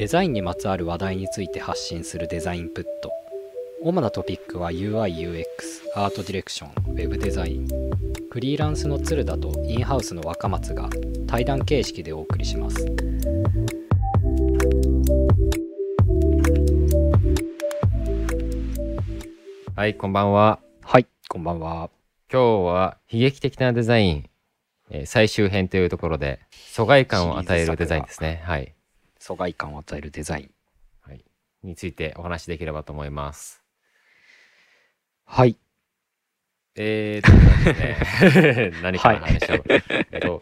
デザインにまつわる話題について発信するデザインプット主なトピックは UIUX アートディレクションウェブデザインフリーランスの鶴田とインハウスの若松が対談形式でお送りしますはい、こんばんは。はいこんばんは今日は悲劇的なデザイン、えー最終編というところで、疎外感を与えるデザインですね。はい。疎外感を与えるデザインはい。についてお話しできればと思います。はいえーとですね、何から話しよう。えっと、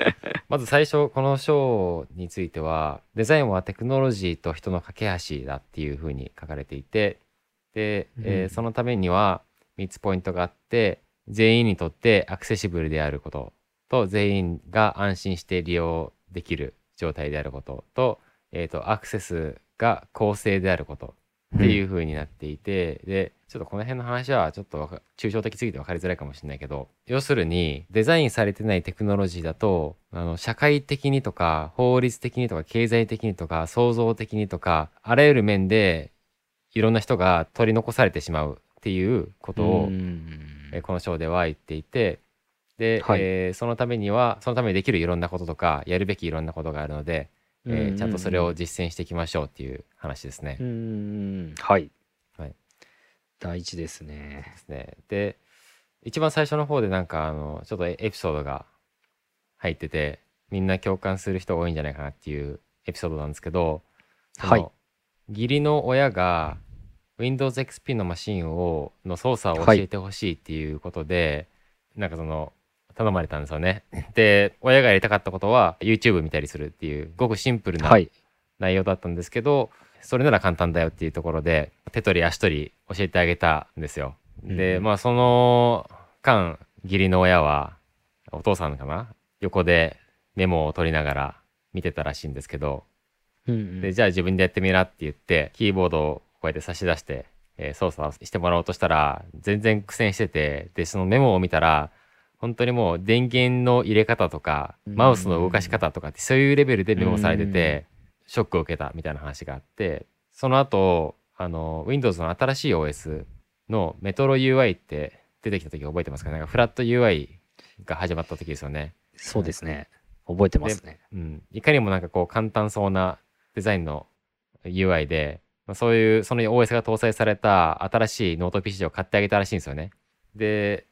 まず最初、この章については、デザインはテクノロジーと人の架け橋だっていうふうに書かれていて、で、えーうんそのためには3つポイントがあって、全員にとってアクセシブルであることと、全員が安心して利用できる状態であることと、えっ、と、アクセスが公正であることっていう風になっていて、でちょっとこの辺の話はちょっと抽象的すぎて分かりづらいかもしれないけど要するにデザインされてないテクノロジーだとあの社会的にとか法律的にとか経済的にとか創造的にとかあらゆる面でいろんな人が取り残されてしまうっていうことを、うん。えーこの章では言っていてで、はい。えーそのためにはそのためにできるいろんなこととかやるべきいろんなことがあるので、えーちゃんとそれを実践していきましょうっていう話ですね。うーんはい、はい、大事ですね。ですね。で一番最初の方でなんかあのちょっとエエピソードが入っててみんな共感する人が多いんじゃないかなっていうエピソードなんですけど、はい。義理の親が Windows XP のマシンをの操作を教えてほしいっていうことで、なんかその頼まれたんですよね。で親がやりたかったことは YouTube 見たりするっていうごくシンプルなはい。内容だったんですけど、それなら簡単だよっていうところで手取り足取り教えてあげたんですよ。で、うん。まあその間義理の親はお父さんかな？横でメモを取りながら見てたらしいんですけど、うんうん。でじゃあ自分でやってみなって言ってキーボードをこうやって差し出して、えー操作をしてもらおうとしたら全然苦戦しててでそのメモを見たら本当にもう電源の入れ方とかうん。マウスの動かし方とかってそういうレベルでメモされててショックを受けたみたいな話があってその後あの Windows の新しい OS のメトロ UI って出てきた時覚えてますか？なんかフラット UI が始まった時ですよね。そうですね。覚えてますね。うん、いかにもなんかこう簡単そうなデザインの UI で、まあ、そういうその OS が搭載された新しいノート PC を買ってあげたらしいんですよね。で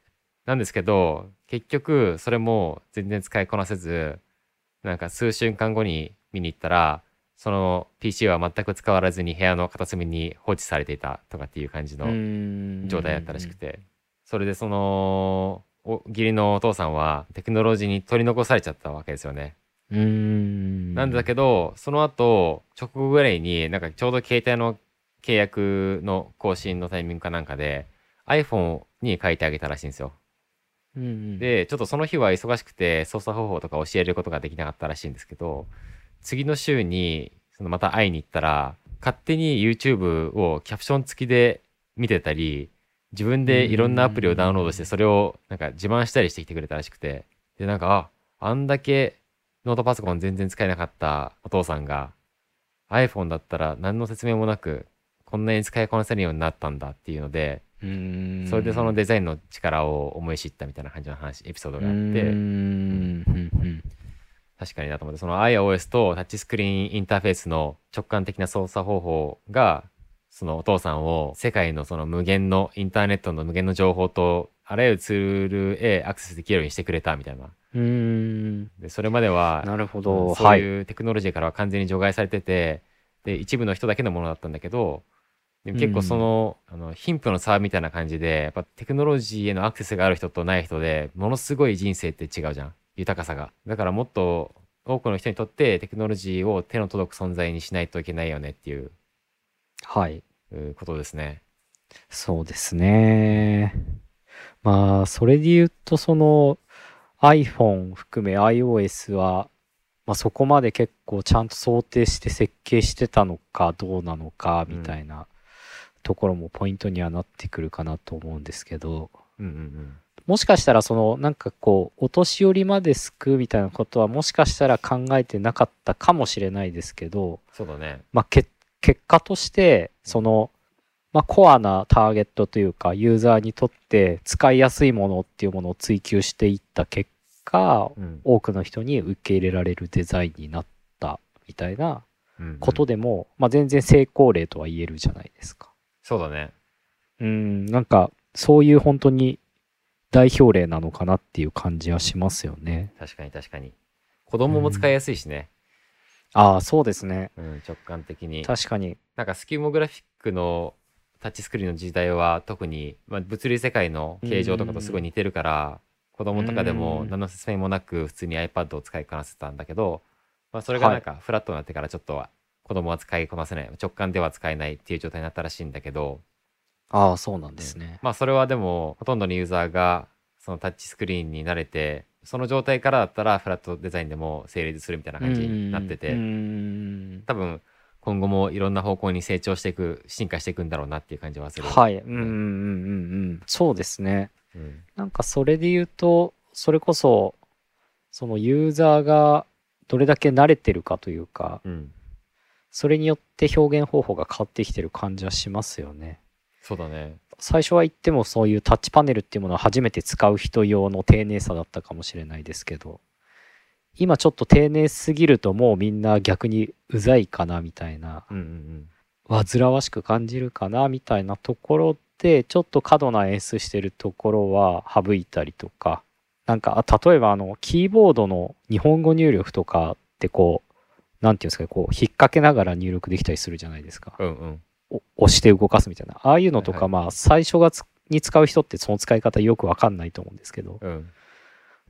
なんですけど結局それも全然使いこなせずなんか数週間後に見に行ったらその PC は全く使われずに部屋の片隅に放置されていたとかっていう感じの状態だったらしくてそれでそのお義理のお父さんはテクノロジーに取り残されちゃったわけですよね。うーんなんだけどその後直後ぐらいになんかちょうど携帯の契約の更新のタイミングかなんかで iPhone に書いてあげたらしいんですよ。うんうん。でちょっとその日は忙しくて操作方法とか教えることができなかったらしいんですけど次の週にそのまた会いに行ったら勝手に YouTube をキャプション付きで見てたり自分でいろんなアプリをダウンロードしてそれをなんか自慢したりしてきてくれたらしくて。でなんかああんだけノートパソコン全然使えなかったお父さんが iPhone だったら何の説明もなくこんなに使いこなせるようになったんだっていうのでうーん。それでそのデザインの力を思い知ったみたいな感じの話エピソードがあって。んうんうん確かになと思ってその iOS とタッチスクリーンインターフェースの直感的な操作方法がそのお父さんを世界のその無限のインターネットの無限の情報とあらゆるツールへアクセスできるようにしてくれたみたいな。うーんでそれまではなるほうんど。そういうテクノロジーからは完全に除外されててで一部の人だけのものだったんだけどでも結構その,、あの貧富の差みたいな感じでやっぱテクノロジーへのアクセスがある人とない人でものすごい人生って違うじゃん。豊かさが。だからもっと多くの人にとってテクノロジーを手の届く存在にしないといけないよねっていう。はい。うことですね。そうですね。まあ、それで言うと、その iPhone 含め iOS は、まあ、そこまで結構ちゃんと想定して設計してたのかどうなのかみたいなところもポイントにはなってくるかなと思うんですけど、うんうんうん。もしかしたらそのなんかこうお年寄りまで救うみたいなことはもしかしたら考えてなかったかもしれないですけど、そうだね。まあ、結結果として、その、まあ、コアなターゲットというか、ユーザーにとって使いやすいものっていうものを追求していった結果、うん。多くの人に受け入れられるデザインになったみたいなうん。ことでも、まあ、全然成功例とは言えるじゃないですか。そうだね。うん、なんか、そういう本当に代表例なのかなっていう感じはしますよね。確かに確かに。子供も使いやすいしね、ああ、そうですね。うん直感的に。確かに。なんかスキューモグラフィックのタッチスクリーンの時代は特に、まあ、物理世界の形状とかとすごい似てるから、子供とかでもうん何の説明もなく普通に iPad を使いこなせたんだけど、まあ、それがなんかフラットになってからちょっと子供は使いこなせない直感では使えないっていう状態になったらしいんだけど、ああ、そうなんですね。まあそれはでもほとんどのユーザーがそのタッチスクリーンに慣れてその状態からだったらフラットデザインでも成立するみたいな感じになってて、多分今後もいろんな方向に成長していく進化していくんだろうなっていう感じはする。はい。うんうんうんうんうん。そうですね。うんなんかそれで言うと、それこそ、そのユーザーがどれだけ慣れてるかというか、うん、それによって表現方法が変わってきてる感じはしますよね。そうだね。最初は言ってもそういうタッチパネルっていうものを初めて使う人用の丁寧さだったかもしれないですけど、今ちょっと丁寧すぎるともうみんな逆にうざいかなみたいな、うんうん煩わしく感じるかなみたいなところで、ちょっと過度な演出してるところは省いたりとか、なんか、あ例えばあの、キーボードの日本語入力とかってこう、なんていうんですかね、こう、引っ掛けながら入力できたりするじゃないですか。うん。うん押して動かすみたいな。ああいうのとか、はいまあ、最初がつに使う人ってその使い方よくわかんないと思うんですけど、うん。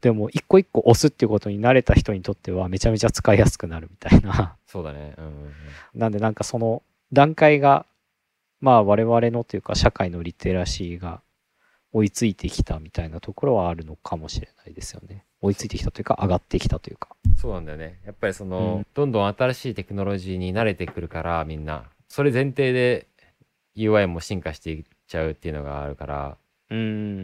でも、一個一個押すっていうことに慣れた人にとっては、めちゃめちゃ使いやすくなるみたいな。そうだね。うんうんうん。なんで、なんかその段階が、まあ、我々のというか、社会のリテラシーが追いついてきたみたいなところはあるのかもしれないですよね。追いついてきたというか、上がってきたというか。そうなんだよね。やっぱりその、うんどんどん新しいテクノロジーに慣れてくるから、みんな。それ前提で UI も進化していっちゃうっていうのがあるから、うー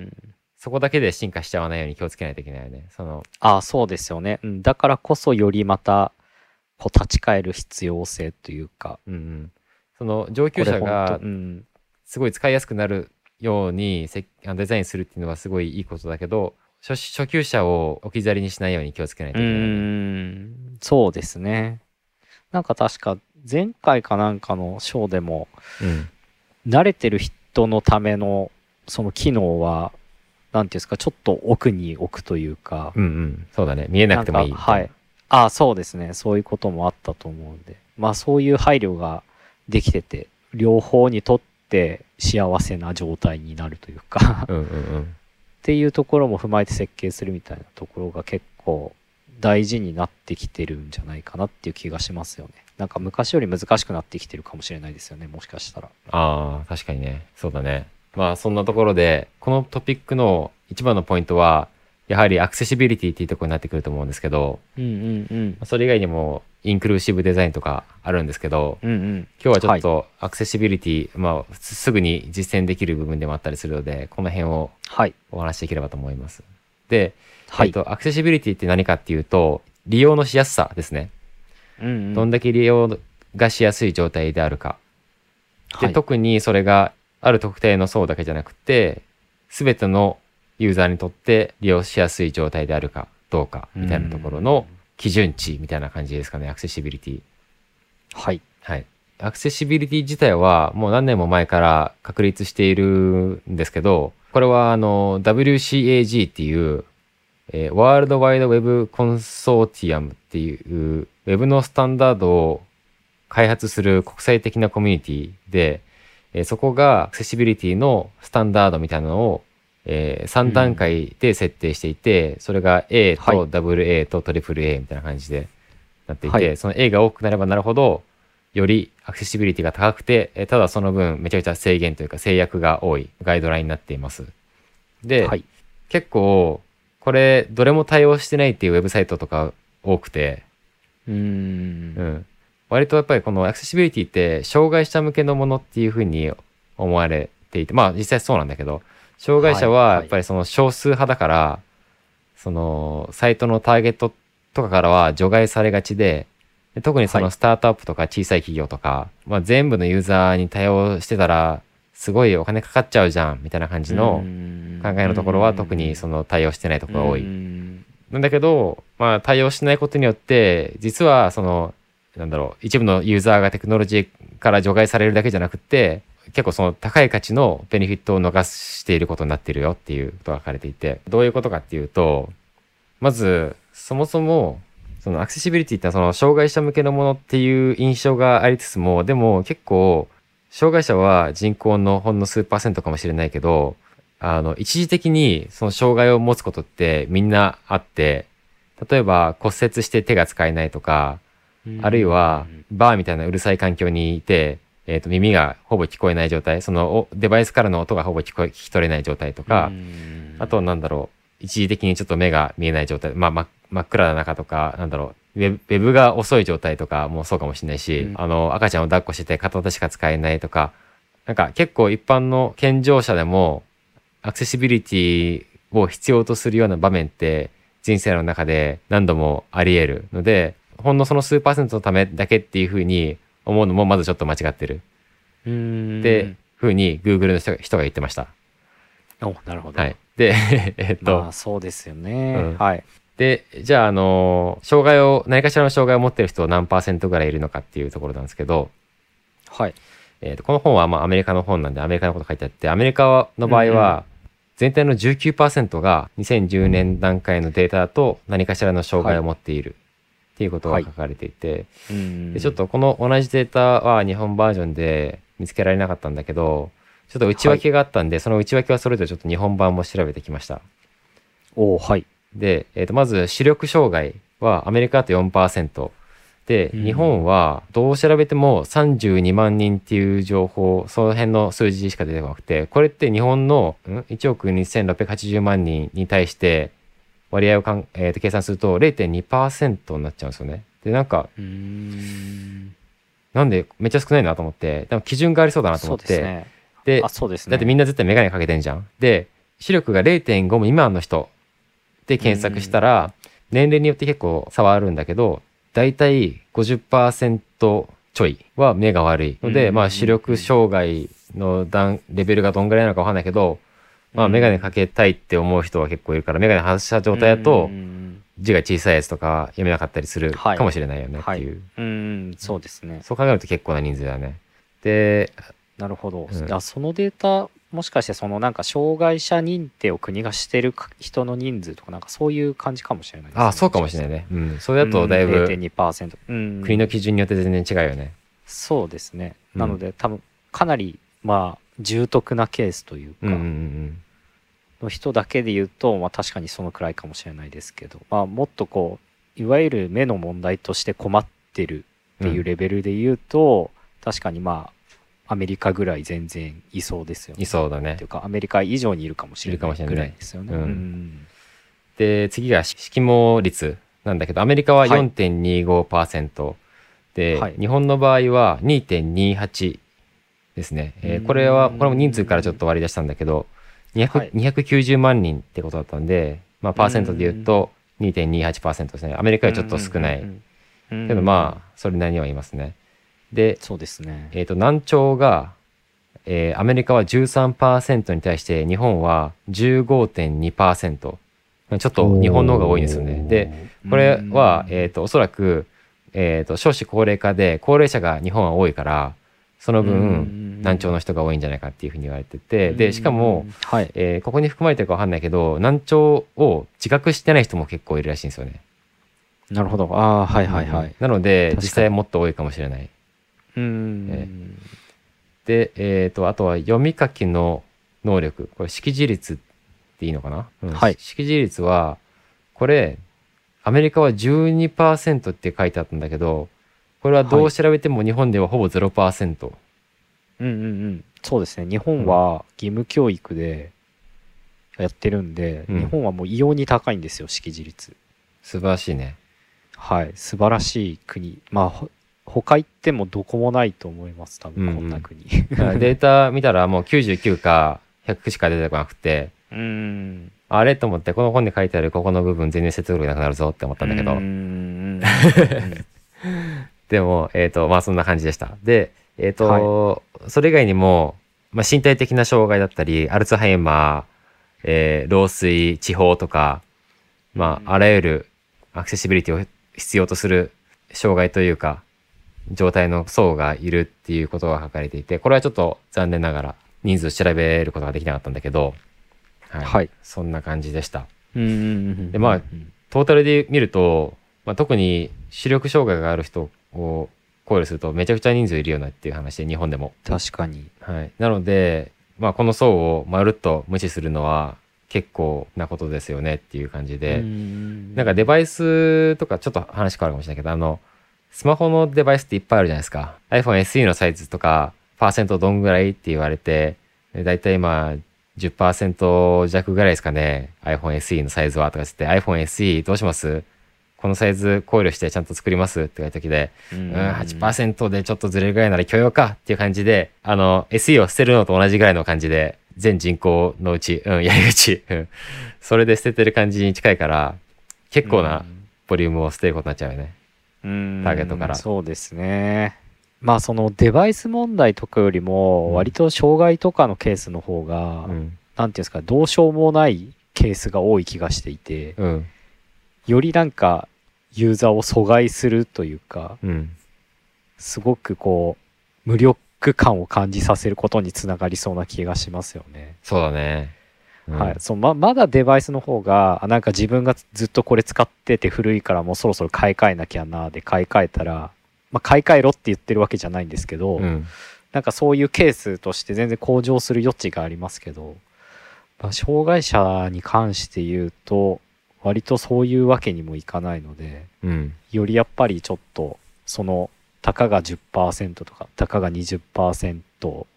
ん。そこだけで進化しちゃわないように気をつけないといけないよね。その、ああ、そうですよね。うん。だからこそ、よりまた、こう、立ち返る必要性というか、うんうん。その上級者が当うん。すごい使いやすくなるようにデザインするっていうのはすごいいいことだけど、初初級者を置き去りにしないように気をつけないとういけないね。ーん。そうですね。なんか確か、前回かなんかのショーでも、うん。慣れてる人のためのその機能はなんていうんですかちょっと奥に置くというか、うんうん。そうだね。見えなくてもいい。はいああそうですねそういうこともあったと思うんでまあそういう配慮ができてて両方にとって幸せな状態になるというかうんうんうん。っていうところも踏まえて設計するみたいなところが結構大事になってきてるんじゃないかなっていう気がしますよねなんか昔より難しくなってきてるかもしれないですよねもしかしたらああ、確かにね。そうだね。まあそんなところで、このトピックの一番のポイントは、やはりアクセシビリティっていうところになってくると思うんですけど、うんうんうんそれ以外にもインクルーシブデザインとかあるんですけど、うんうん。今日はちょっとアクセシビリティ、まあすすぐに実践できる部分でもあったりするので、この辺をはい。お話しできればと思います。で、はい。えっと、アクセシビリティって何かっていうと、利用のしやすさですね。うんうん。どんだけ利用がしやすい状態であるか。で、はい。特にそれがある特定の層だけじゃなくて、すべてのユーザーにとって利用しやすい状態であるかどうかみたいなところの基準値みたいな感じですかね、アクセシビリティ。はい。はい。アクセシビリティ自体はもう何年も前から確立しているんですけど、これはあの WCAG っていう、えーワールドワイドウェブコンソーティアムっていうウェブのスタンダードを開発する国際的なコミュニティで、えーそこがアクセシビリティのスタンダードみたいなのを、え3段階で設定していて、それが A はいと AA と AAA みたいな感じでなっていて、はいその A が多くなればなるほど、よりアクセシビリティが高くて、えーただその分めちゃくちゃ制限というか制約が多いガイドラインになっています。で、はい。結構、これどれも対応してないっていうウェブサイトとか多くて、うーん。うん。割とやっぱりこのアクセシビリティって障害者向けのものっていうふうに思われていて、まあ実際そうなんだけど、障害者はいはい。はやっぱりその少数派だから、そのサイトのターゲットとかからは除外されがちで、で特にそはい。のスタートアップとか小さい企業とか、まあ、全部のユーザーに対応してたらすごいお金かかっちゃうじゃんみたいな感じの考えのところは特にその対応してないところが多い。うん。なんだけど、まあ、対応しないことによって実はそのなんだろう一部のユーザーがテクノロジーから除外されるだけじゃなくって結構その高い価値のベネフィットを逃していることになっているよっていうことが書かれていてどういうことかっていうとまずそもそもそのアクセシビリティってその障害者向けのものっていう印象がありつつもでも結構障害者は人口のほんの数パーセントかもしれないけどあの一時的にその障害を持つことってみんなあって例えば骨折して手が使えないとかあるいはバーみたいなうるさい環境にいて、えー、と耳がほぼ聞こえない状態そのおデバイスからの音がほぼ聞こえ聞き取れない状態とか、あとなんだろう一時的にちょっと目が見えない状態まあ真真っ暗な中とかなんだろうウェブウェブが遅い状態とかもそうかもしれないし、うん。あの赤ちゃんを抱っこしてて片手しか使えないとかなんか結構一般の健常者でもアクセシビリティを必要とするような場面って人生の中で何度もあり得るのでほんのその数パーセントのためだけっていうふうに思うのもまずちょっと間違ってる。うん。ってふうに Google の人が人が言ってました。おなるほど、はい、で えっと、まあそうですよね、うん。はい。でじゃああの障害を何かしらの障害を持ってる人何パーセントぐらいいるのかっていうところなんですけど、はい。えーとこの本はまあアメリカの本なんでアメリカのこと書いてあってアメリカの場合は全体の19%が2010年段階のデータだと何かしらの障害を持っているっていうことが書かれていて、うん。でちょっとこの同じデータは日本バージョンで見つけられなかったんだけどちょっと内訳があったんで、その内訳はそれぞれちょっと日本版も調べてきました。おはい。で、えー、とまず視力障害はアメリカだと4%で、うん。日本はどう調べても32万人っていう情報その辺の数字しか出てこなくてこれって日本のん？1億2680万人に対して割合をかん、えーと計算すると0.2%になっちゃうんですよね。でなんかうん。なんでめっちゃ少ないなと思ってでも基準がありそうだなと思って。でだってみんな絶対メガネかけてんじゃん。で、視力が0.5未満の人で検索したら、年齢によって結構差はあるんだけど、だいたい50%ちょいは目が悪いので、うん。まあ視力障害の段レベルがどんぐらいなのかわかんないけど、まあうん。メガネかけたいって思う人は結構いるから、メガネ外した状態だとうん字が小さいやつとか読めなかったりするはい。かもしれないよねっていう。うんそうですね。そう考えると結構な人数だね。で、なるほど、うん。あそのデータもしかしてそのなんか障害者認定を国がしてるか人の人数とかなんかそういう感じかもしれないですね。ああ、そうかもしれないね。うん。それだとだいぶ、うん0.2%、うん、国の基準によって全然違うよね。そうですね。うん。なので、多分かなりまあ重篤なケースというか、うんうんうんの人だけで言うと、まあ、確かにそのくらいかもしれないですけど、まあ、もっとこういわゆる目の問題として困ってるっていうレベルで言うと、確かにまあアメリカぐらい全然いそうですよね。いそうだね。というかアメリカ以上にいるかもしれいるかもしれないぐらいですよね。うん。うんで次が色毛率なんだけどアメリカははい。4.25%、で、はい。日本の場合は2.28ですね、えーうん。これはこれも人数からちょっと割り出したんだけど200、はい。290万人ってことだったんで、まあ、パーセントで言うと2.28%ですね。アメリカよりちょっと少ない、けどまあそれなりにはいますね。でそうですね。えー、と難聴が、えーアメリカは13%に対して日本は15.2%ちょっと日本の方が多いんですよね。でこれは、えー、とおそらく、えー、と少子高齢化で高齢者が日本は多いからその分難聴の人が多いんじゃないかっていうふうに言われててでしかも、、はい、えーここに含まれてるかわかんないけど難聴を自覚してない人も結構いるらしいんですよね。なるほど。ああ、はいはいはい。なので実際もっと多いかもしれない。うん、えで、えー、とあとは読み書きの能力。これ識字率っていいのかな、うん。はい。識字率はこれアメリカは12%って書いてあったんだけどこれはどう調べても日本ではほぼ0%、うんうんうん。そうですね。日本は義務教育でやってるんで、うん日本はもう異様に高いんですよ、識字率。素晴らしいねはい。素晴らしい国。まあ、ほ他行ってもどこもないと思います、多分、うんうんこんな国。だからデータ見たらもう99か100しか出てこなくてうん。あれと思ってこの本に書いてあるここの部分全然説得力なくなるぞって思ったんだけど、うんうんうん でも、えっ、と、まあそんな感じでした。で、えっ、と、それ以外にも、まあ身体的な障害だったり、アルツハイマー、えー老衰、地方とか、まあ、あらゆるアクセシビリティを必要とする障害というか、状態の層がいるっていうことが書かれていて、これはちょっと残念ながら人数調べることができなかったんだけど、はい。はいそんな感じでした。うんでまあトータルで見ると、まあ、特に視力障害がある人を考慮するとめちゃくちゃ人数いるよなっていう話で日本でも。確かに。はい。なので、まあ、この層をまるっと無視するのは結構なことですよねっていう感じで、うんなんかデバイスとかちょっと話変わるかもしれないけど、あの、スマホのデバイスっていっぱいあるじゃないですか。iPhone SE のサイズとか、パーセントどんぐらいって言われて、だいたい今、10%弱ぐらいですかね。iPhone SE のサイズはとかつって、iPhone SE どうします？このサイズ考慮してちゃんと作りますって言われた時で、ううんん、8%でちょっとずれるぐらいなら許容かっていう感じで、あの、SE を捨てるのと同じぐらいの感じで、全人口のうち、うん、やりうち、うん、それで捨ててる感じに近いから、結構なボリュームを捨てることになっちゃうよね。うんターゲットからそうですね。まあそのデバイス問題とかよりうんも、割と障害とかのケースの方が、うん。なんていうんですか、どうしようもないケースが多い気がしていて、うん。よりなんかユーザーを阻害するというか、うん。すごくこう、無力感を感じさせることにつながりそうな気がしますよね。そうだね。うんはい。そう、ま、まだデバイスの方が、あなんか自分がずっとこれ使ってて古いからもうそろそろ買い替えなきゃな、で買い替えたら、まあ、買い替えろって言ってるわけじゃないんですけど、うん。なんかそういうケースとして全然向上する余地がありますけど、まあ、障害者に関して言うと、割とそういうわけにもいかないので、うん。よりやっぱりちょっと、その、たかが10%とか、たかが20%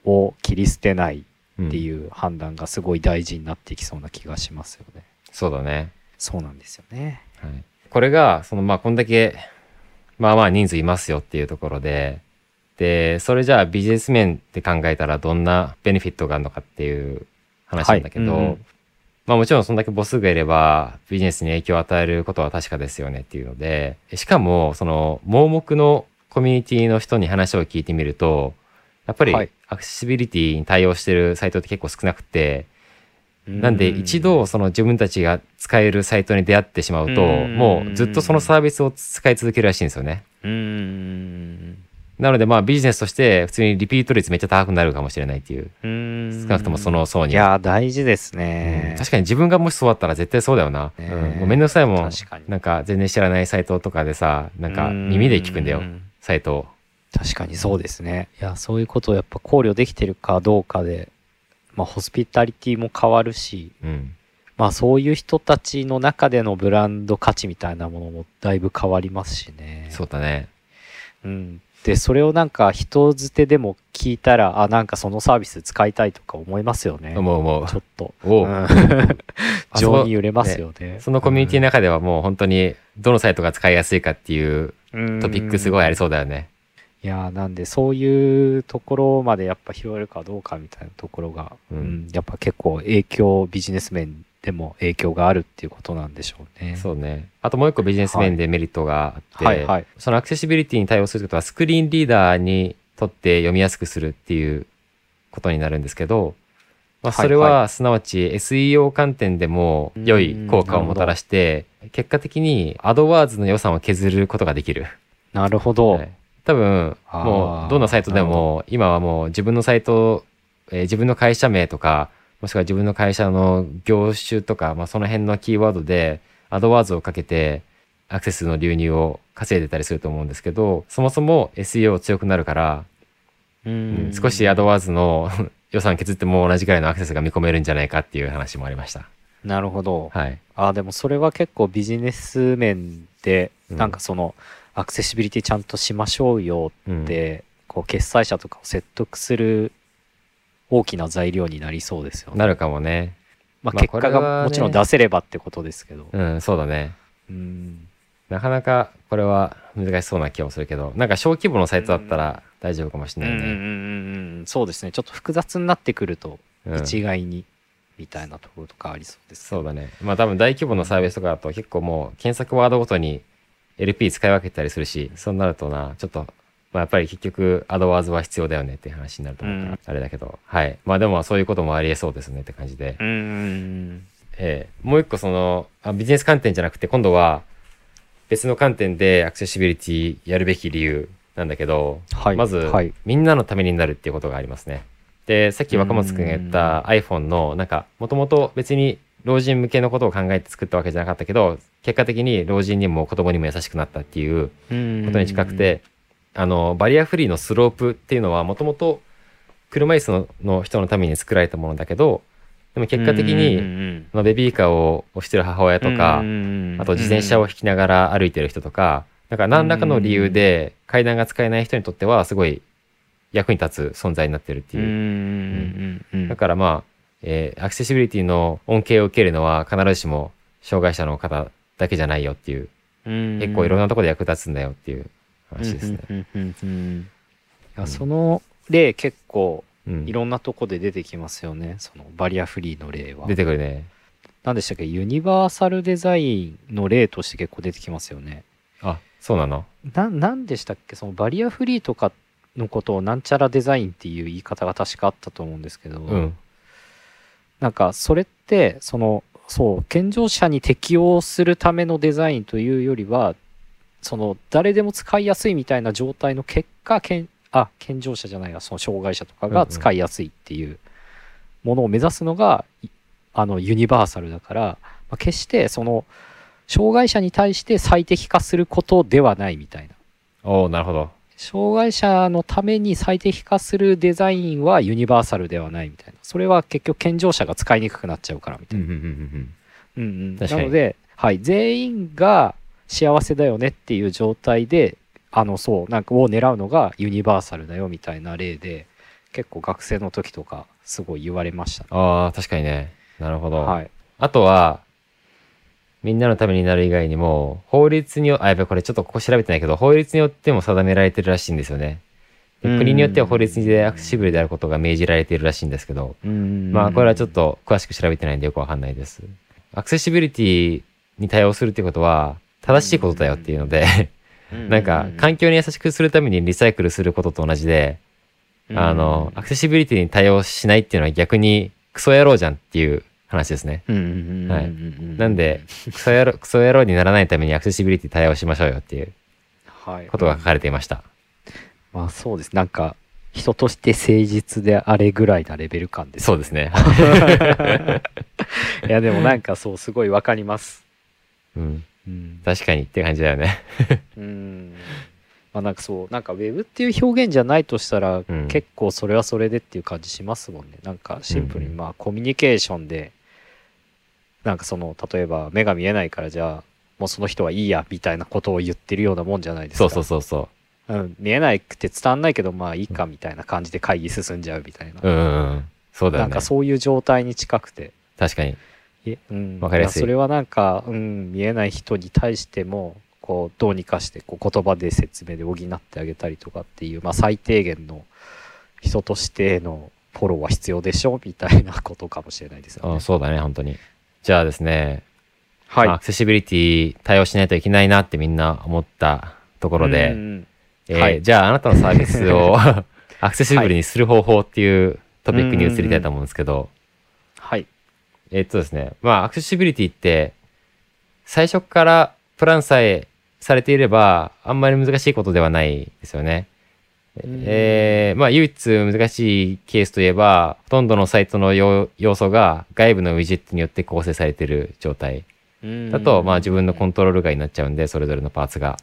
を切り捨てないうんっていう判断がすごい大事になってきそうな気がしますよね。そうだね。そうなんですよね。はい。これが、その、まあ、こんだけ、まあまあ人数いますよっていうところで、で、それじゃあビジネス面で考えたらどんなベネフィットがあるのかっていう話なんだけど、はいうんまあもちろんそんだけ母数がいればビジネスに影響を与えることは確かですよねっていうので、しかもその盲目のコミュニティの人に話を聞いてみると、やっぱりはいアクセシビリティに対応してるサイトって結構少なくて、なんで一度その自分たちが使えるサイトに出会ってしまうと、うんもうずっとそのサービスを使い続けるらしいんですよね。うーん。なのでまあビジネスとして普通にリピート率めっちゃ高くなるかもしれないっていう。う少なくともその層いには。やー、大事ですうねん。確かに自分がもしそうだったら絶対そうだよな。ねうん、もうめんどくさいもん。確かになんか全然知らないサイトとかでさ、なんか耳で聞くんだよう、んサイトを。確かにそうですね。いや、そういうことをやっぱ考慮できてるかどうかで、まあ、ホスピタリティも変わるし、うん。まあ、そういう人たちの中でのブランド価値みたいなものもだいぶ変わりますしね。そうだね。うん。で、それをなんか人づてでも聞いたら、あ、なんかそのサービス使いたいとか思いますよね。思う思うち。ょっと。おううん に揺れますよね。そのコミュニティの中ではもう本当にどのサイトが使いやすいかっていううんトピックすごいありそうだよね。いやーなんでそういうところまでやっぱ拾えるかどうかみたいなところが、ううんんやっぱ結構影響ビジネス面でも影響があるっていうことなんでしょうね。そうね。あともう一個ビジネス面でメリットがあって、はい。はい。そのアクセシビリティに対応することはスクリーンリーダーにとって読みやすくするっていうことになるんですけど、まあ、はい。それはすなわち SEO 観点でも良い効果をもたらして、結果的にアドワーズの予算を削ることができる。なるほど。はい。多分、もうどんなサイトでも今はもう自分のサイト、えー自分の会社名とか、もしくは自分の会社の業種とか、まあ、その辺のキーワードでアドワーズをかけてアクセスの流入を稼いでたりすると思うんですけど、そもそも SEO 強くなるから、ううんん少しアドワーズの 予算削っても同じぐらいのアクセスが見込めるんじゃないかっていう話もありました。なるほど。はい。あでもそれは結構ビジネス面で、うんなんかそのアクセシビリティちゃんとしましょうようんって、こう決済者とかを説得する大きな材料になりそうですよね。なるかもね。まあ、まあ結果がもちろん出せればってことですけど。うん、そうだね。うんなかなかこれは難しそうな気もするけど、なんか小規模のサイトだったら大丈夫かもしれないね。うんうんうんうんそうですね。ちょっと複雑になってくると、うん一概に、みたいなところとかありそうです。そうだね。まあ多分大規模なサービスとかだと結構もう検索ワードごとに LP 使い分けたりするしそうなるとなちょっと、まあ、やっぱり結局アドワーズは必要だよねっていう話になると思うから、うん。あれだけど。はい。まあでもそういうこともありえそうですねって感じで、うんえーもう一個そのあビジネス観点じゃなくて今度は別の観点でアクセシビリティやるべき理由なんだけど、はい。まず、はい。みんなのためになるっていうことがありますね。でさっき若松くんが言った iPhone のなんかもともと別に老人向けのことを考えて作ったわけじゃなかったけど結果的に老人にも子供にも優しくなったっていうことに近くて、あのバリアフリーのスロープっていうのはもともと車椅子のの人のために作られたものだけどでも結果的に、ベビーカーを押してる母親とか、あと自転車を引きながら歩いてる人とか、なんか何らかの理由で階段が使えない人にとってはすごい役に立つ存在になってるっていう。だからまあ、えーアクセシビリティの恩恵を受けるのは必ずしも障害者の方だけじゃないよっていう、結構いろんなところで役立つんだよっていう話ですね。うんうんうんうんいやその例結構うん。いろんなとこで出てきますよね。そのバリアフリーの例は。出てくるね。何でしたっけ？ユニバーサルデザインの例として結構出てきますよね。あ、そうなの？な何でしたっけ？そのバリアフリーとかのことをなんちゃらデザインっていう言い方が確かあったと思うんですけど、うん。なんかそれってそのそう健常者に適応するためのデザインというよりはその誰でも使いやすいみたいな状態の結果健あ健常者じゃないやその障害者とかが使いやすいっていうものを目指すのが、いあのユニバーサルだから、まあ、決してその障害者に対して最適化することではないみたいな。おおなるほど。障害者のために最適化するデザインはユニバーサルではないみたいな。それは結局健常者が使いにくくなっちゃうからみたいな。うんうんうんうん。うんうん、確かに。なので、はい、全員が幸せだよねっていう状態であのそうなんかを狙うのがユニバーサルだよみたいな例で結構学生の時とかすごい言われましたね。ああ、確かにね。なるほど。はい、あとは、みんなのためになる以外にも、法律によ、あ、やっぱりこれちょっとここ調べてないけど、法律によっても定められてるらしいんですよね。国によっては法律でアクセシブルであることが命じられているらしいんですけど、うんまあこれはちょっと詳しく調べてないんでよくわかんないです。アクセシビリティに対応するってことは、正しいことだよっていうので、なんか環境に優しくするためにリサイクルすることと同じで、あの、アクセシビリティに対応しないっていうのは逆にクソ野郎じゃんっていう話ですね。はいなんで、クソ野郎、クソ野郎にならないためにアクセシビリティ対応しましょうよっていうはい、ことが書かれていました。まあそうですなんか人として誠実であれぐらいなレベル感ですそうですね。いやでもなんかそうすごいわかります。うん。うん確かにって感じだよね。うんまあなんかそうなんかウェブっていう表現じゃないとしたら、うん結構それはそれでっていう感じしますもんねなんかシンプルにうんまあコミュニケーションでなんかその例えば目が見えないからじゃあもうその人はいいやみたいなことを言ってるようなもんじゃないですかそうそうそうそうん、見えなくて伝わんないけどまあいいかみたいな感じで会議進んじゃうみたいな、う。うんうんうん。そうだよねなんか。そういう状態に近くて確かに。えうん、わかりやすいそれはなんか、うん、見えない人に対してもこうどうにかしてこう言葉で説明で補ってあげたりとかっていう、まあ、最低限の人としてのフォローは必要でしょみたいなことかもしれないですよね。あそうだね、本当に。じゃあですね、はい。まあアクセシビリティ対応しないといけないなってみんな思ったところで、うんえーはいじゃああなたのサービスを アクセシブルにする方法っていうトピックに移りたいと思うんですけど、はい。えーっとですね、まあアクセシビリティって最初からプランさえされていればあんまり難しいことではないですよね。うんえーまあ唯一難しいケースといえばほとんどのサイトの要要素が外部のウィジェットによって構成されている状態だと、まあ自分のコントロール外になっちゃうんでそれぞれのパーツが。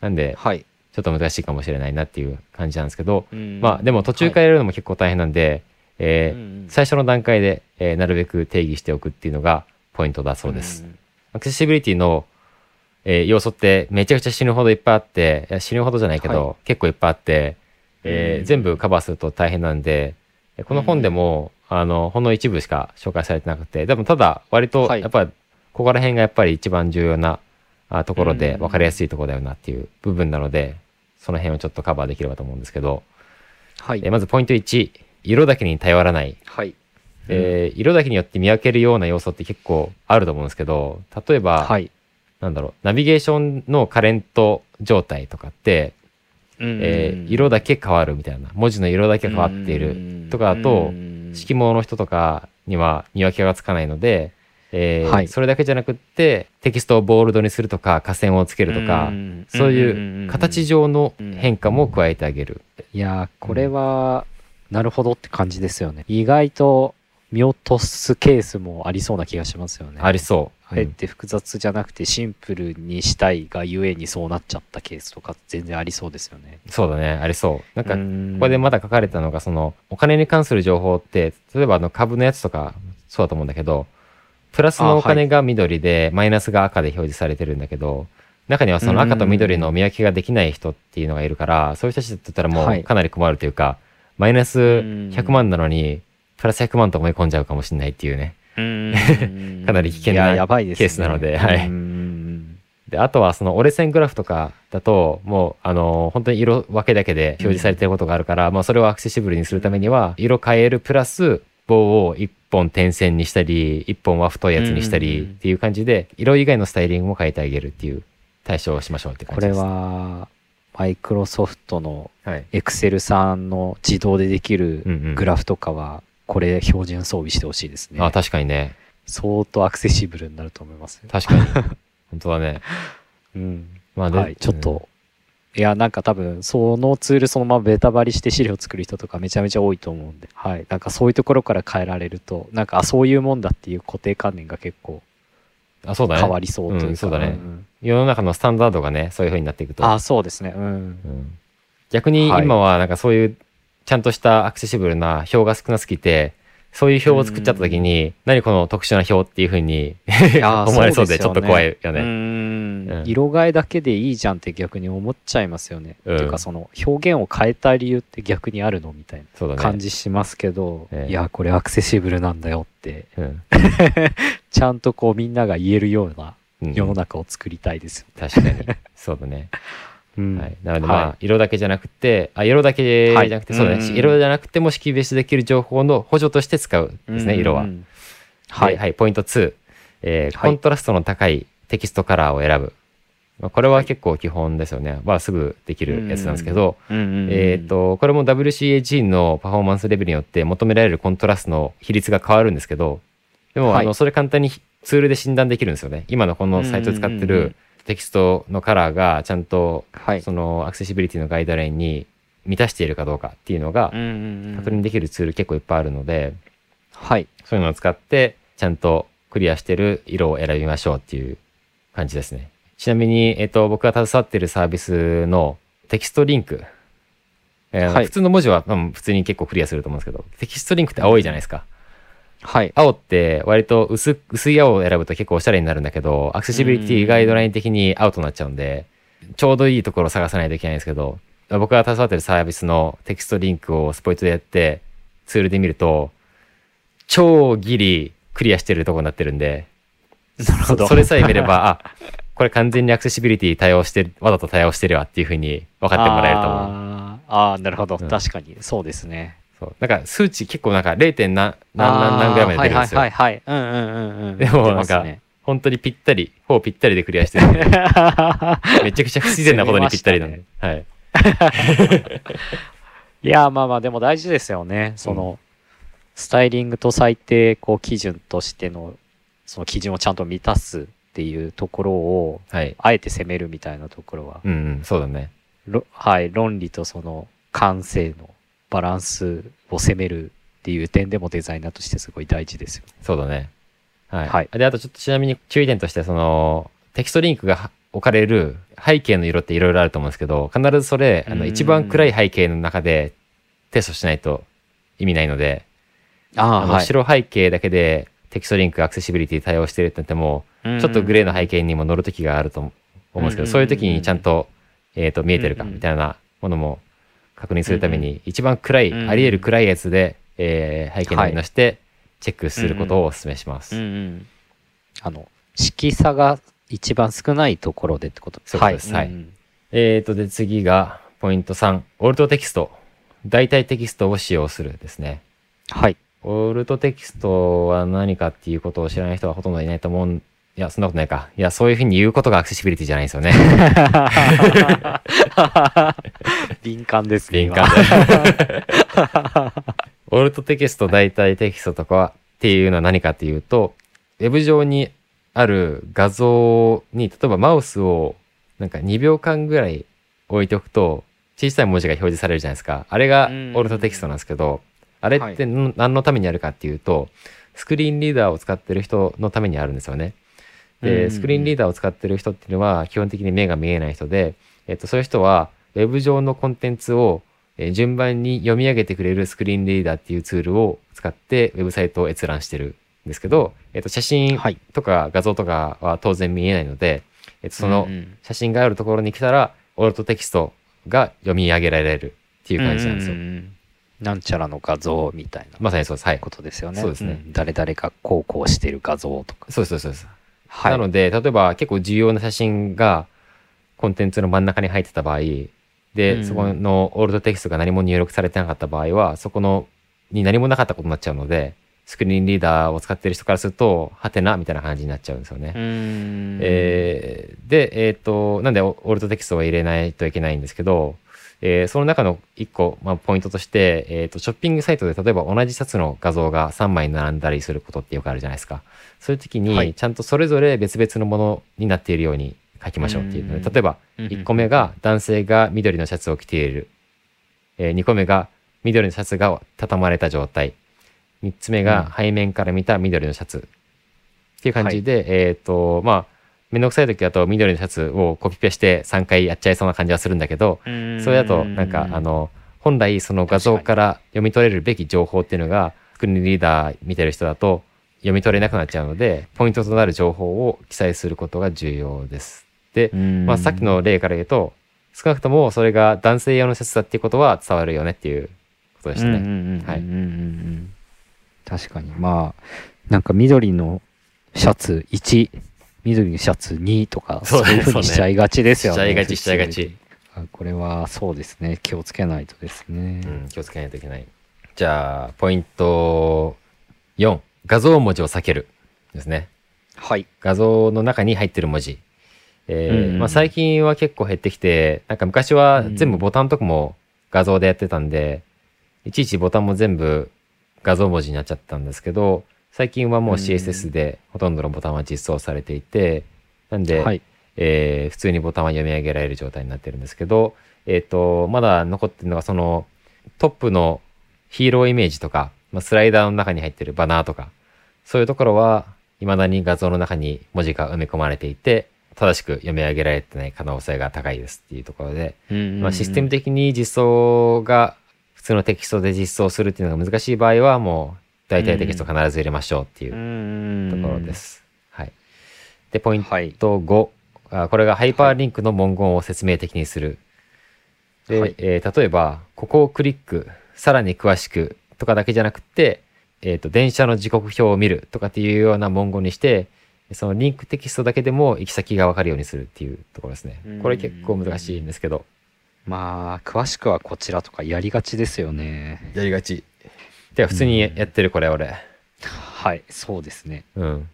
なんではい。ちょっと難しいかもしれないなっていう感じなんですけど、うんまあでも途中からやるのも結構大変なんで、えーうんうん最初の段階で、えーなるべく定義しておくっていうのがポイントだそうです。んアクセシビリティの、えー要素ってめちゃくちゃ死ぬほどいっぱいあって、死ぬほどじゃないけど、は結構いっぱいあって、えーうん全部カバーすると大変なんで、えこの本でも、あの、ほんの一部しか紹介されてなくて、でもただ割とはいやっぱり、ここら辺がやっぱり一番重要なあところでうん分かりやすいところだよなっていう部分なので、その辺をちょっとカバーできればと思うんですけど、はいえー。まずポイント1、色だけに頼らない。はい。えー色だけによって見分けるような要素って結構あると思うんですけど、例えば、はい。なんだろう、ナビゲーションのカレント状態とかって、えー色だけ変わるみたいな、文字の色だけ変わっているとかだと、色盲の人とかには見分けがつかないので、えーはい。それだけじゃなくってテキストをボールドにするとか下線をつけるとか、そういう形上の変化も加えてあげる。いやーこれは、なるほどって感じですよね。意外と見落とすケースもありそうな気がしますよねありそう。あえて複雑じゃなくてシンプルにしたいがゆえにそうなっちゃったケースとか全然ありそうですよね。そうだね、ありそう。なんか、こここでまだ書かれたのが、その、お金に関する情報って、例えばあの株のやつとか、そうだと思うんだけど、プラスのお金が緑で、マイナスが赤で表示されてるんだけど、中にはその赤と緑の見分けができない人っていうのがいるから、そういう人たちだったらもはいうかなり困るというか、マイナス100万なのに、プラス100万と思い込んじゃうかもしれないっていうね。かなり危険なケースなのではい。うん。で、あとはその折れ線グラフとかだと、もう、あの、本当に色分けだけで表示されてることがあるから、まあそれをアクセシブルにするためには、色変えるプラス、棒を一本点線にしたり、一本は太いやつにしたりうん。っていう感じで、色以外のスタイリングも変えてあげるっていう対処をしましょうって感これじです。は、マイクロソフトのはい。エクセルさんの自動でできるうんうん。グラフとかは、これ標準装備してほしいですね。あ、確かにね。相当アクセシブルになると思います。確かに。本当だね。うん。まあではい、ちょっと、いや、なんか多分、そのツールそのままベタバリして資料作る人とかめちゃめちゃ多いと思うんで、はい。なんかそういうところから変えられると、なんか、あ、そういうもんだっていう固定観念が結構あ、そうだね。変わりそうというか。うんそうだねん世の中のスタンダードがね、そういう風になっていくと。あ、そうですね。うん。うん逆にはい今はなんかそういうちゃんとしたアクセシブルな表が少なすぎて、そういう表を作っちゃった時に、何この特殊な表っていう風に や思われそうでちょっと怖いようね。んうん色替えだけでいいじゃんって逆に思っちゃいますよね。うんっていうか、その表現を変えた理由って逆にあるのみたい。な感じしますけど、ええいや、これアクセシブルなんだよって、うん。ちゃんとこうみんなが言えるようなうん世の中を作りたいですよ。確かに。そうだね。うん。はい。なのでまあは、色だけじゃなくて、あ、色だけじゃなくて、はい。そうだね。うん。色じゃなくても識別できる情報の補助として使うですね、色は。うん。は。い。はい、はい、ポイント2、えーはい。コントラストの高いテキストカラーを選ぶ。まあこれは結構基本ですよね。まあ、すぐできるやつなんですけど、えっ、と、これも WCAG のパフォーマンスレベルによって求められるコントラストの比率が変わるんですけど、でも、はい。あの、それ簡単にツールで診断できるんですよね。今のこのサイトで使ってうんうんうんるテキストのカラーがちゃんと、はい。そのアクセシビリティのガイドラインに満たしているかどうかっていうのがうんうんうん確認できるツール結構いっぱいあるので、はい。そういうのを使って、ちゃんとクリアしてる色を選びましょうっていう感じですね。ちなみに、えっと、僕が携わってるサービスのテキストリンク。えーはい普通の文字は、うん普通に結構クリアすると思うんですけど、テキストリンクって青いじゃないですか。はい。青って割と薄薄い青を選ぶと結構おしゃれになるんだけど、アクセシビリティガイドライン的にアウトなっちゃうんで、ちょうどいいところを探さないといけないんですけど、僕が携わってるサービスのテキストリンクをスポイトでやって、ツールで見ると、超ギリクリアしてるとこになってるんで、なるほど。そそれさえ見れば、あ、これ完全にアクセシビリティ対応してる、わざと対応してるわっていうふうに分かってもらえると思う。あーあー、なるほど。うん確かに。そうですね。そう。なんか数値結構なんか 0. 何、何、何何ぐらいまで出るんですよ。はいはいはいはい。うんうんうんうん。でも出なんかね本当にぴったり、ほぼぴったりでクリアしてる。めちゃくちゃ不自然なことにぴったりなんで。はい。いや、まあまあ、でも大事ですよね。その、スタイリングと最低こう基準としての、その基準をちゃんと満たすっていうところを、はい。あえて攻めるみたいなところは、うんうん、そうだね。ろはい、論理とその感性のバランスを攻めるっていう点でもデザイナーとしてすごい大事ですよ。そうだね。はい。はい。で、あとちょっとちなみに注意点として、その、テキストリンクが置かれる背景の色っていろいろあると思うんですけど、必ずそれ、あの、うん。一番暗い背景の中でテストしないと意味ないので、ああの、白背景だけでテキストリンクアクセシビリティ対応してるってなっても、ちょっとグレーの背景にも乗るときがあると思うんですけど、うん。そういう時にちゃんと、えっ、と、見えてるかみたいなものも確認するために、一番暗い、うんあり得る暗いやつで、えー背景の色してて、チェックすることをお勧めします。うんうん。あの、色差が一番少ないところでってことそうですはいえっ、と、で、次が、ポイント3、オルトテキスト。代替テキストを使用するですね。はい。オルトテキストは何かっていうことを知らない人はほとんどいないと思うんいや、そんなことないか。いや、そういうふうに言うことがアクセシビリティじゃないんですよね。敏感ですね。敏感で。オルトテキスト代替テキストとかっていうのは何かっていうと、ウェブ上にある画像に、例えばマウスをなんか2秒間ぐらい置いておくと、小さい文字が表示されるじゃないですか。あれがオルトテキストなんですけど、あれっての何のためにあるかっていうと、スクリーンリーダーを使ってる人のためにあるんですよね。で、スクリーンリーダーを使ってる人っていうのは基本的に目が見えない人で、えっと、そういう人は、ウェブ上のコンテンツをえー順番に読み上げてくれるスクリーンリーダーっていうツールを使ってウェブサイトを閲覧してるんですけど、えっと、写真はいとか画像とかは当然見えないので、えっと、そのうんうん写真があるところに来たら、オルトテキストが読み上げられるっていう感じなんですよ。ううんなんちゃらの画像みたいなまさにそうです。はい。ことですよね。そうですねん誰々がこうこうしてる画像とか。そうです、そうです。はい。なので、例えば結構重要な写真がコンテンツの真ん中に入ってた場合、で、うんそこのオールドテキストが何も入力されてなかった場合は、そこのに何もなかったことになっちゃうので、スクリーンリーダーを使ってる人からすると、はてなみたいな感じになっちゃうんですよね。えーで、えっ、と、なんでオオールドテキストは入れないといけないんですけど、えーその中の一個、まあ、ポイントとして、えっ、と、ショッピングサイトで例えば同じシャツの画像が3枚並んだりすることってよくあるじゃないですか。そういう時に、はいちゃんとそれぞれ別々のものになっているように書きましょうっていうのうんで、例えば、1個目が男性が緑のシャツを着ている。え2個目が緑のシャツが畳まれた状態。3つ目がうん背面から見た緑のシャツ。っていう感じで、えっ、と、まあ、めんどくさい時だと緑のシャツをコピペして3回やっちゃいそうな感じはするんだけど、それだとなんかあ、の、本来その画像から読み取れるべき情報っていうのが、スクリーンリーダー見てる人だと読み取れなくなっちゃうので、ポイントとなる情報を記載することが重要です。で、まあ、さっきの例から言うと、少なくともそれが男性用のシャツだっていうことは伝わるよねっていうことでしたね。はいい。確かに。まあ、なんか緑のシャツ1、緑のシャツ2とか、そういうふうにしちゃいがちですよね。しちゃいがちしちゃいがち。あこれはそうですね。気をつけないとですね。うん、気をつけないといけない。じゃあ、ポイント4。画像文字を避ける。ですね。はい。画像の中に入ってる文字。えーうんまあ、最近は結構減ってきて、なんか昔は全部ボタンとかも画像でやってたんで、いちいちボタンも全部画像文字になっちゃったんですけど、最近はもう CSS でほとんどのボタンは実装されていて、なんで、はい。えー普通にボタンは読み上げられる状態になってるんですけど、えっ、と、まだ残ってるのがそのトップのヒーローイメージとか、まあ、スライダーの中に入ってるバナーとか、そういうところは未だに画像の中に文字が埋め込まれていて、正しく読み上げられてない可能性が高いですっていうところで、まあ、システム的に実装が普通のテキストで実装するっていうのが難しい場合はもう大体テキスト必ず入れましょうっていうところで。す。はい。で、ポインはい。ト5。あこれがハイパーリンクの文言を説明的にする。で、はいえー例えば、ここをクリック、さらに詳しくとかだけじゃなくて、えっ、と、電車の時刻表を見るとかっていうような文言にして、そのリンクテキストだけでも行き先がわかるようにするっていうところですねうん。これ結構難しいんですけど。まあ、詳しくはこちらとかやりがちですよね。やりがち。てか、普通にやってるこれ俺。はい、そうですね。うん。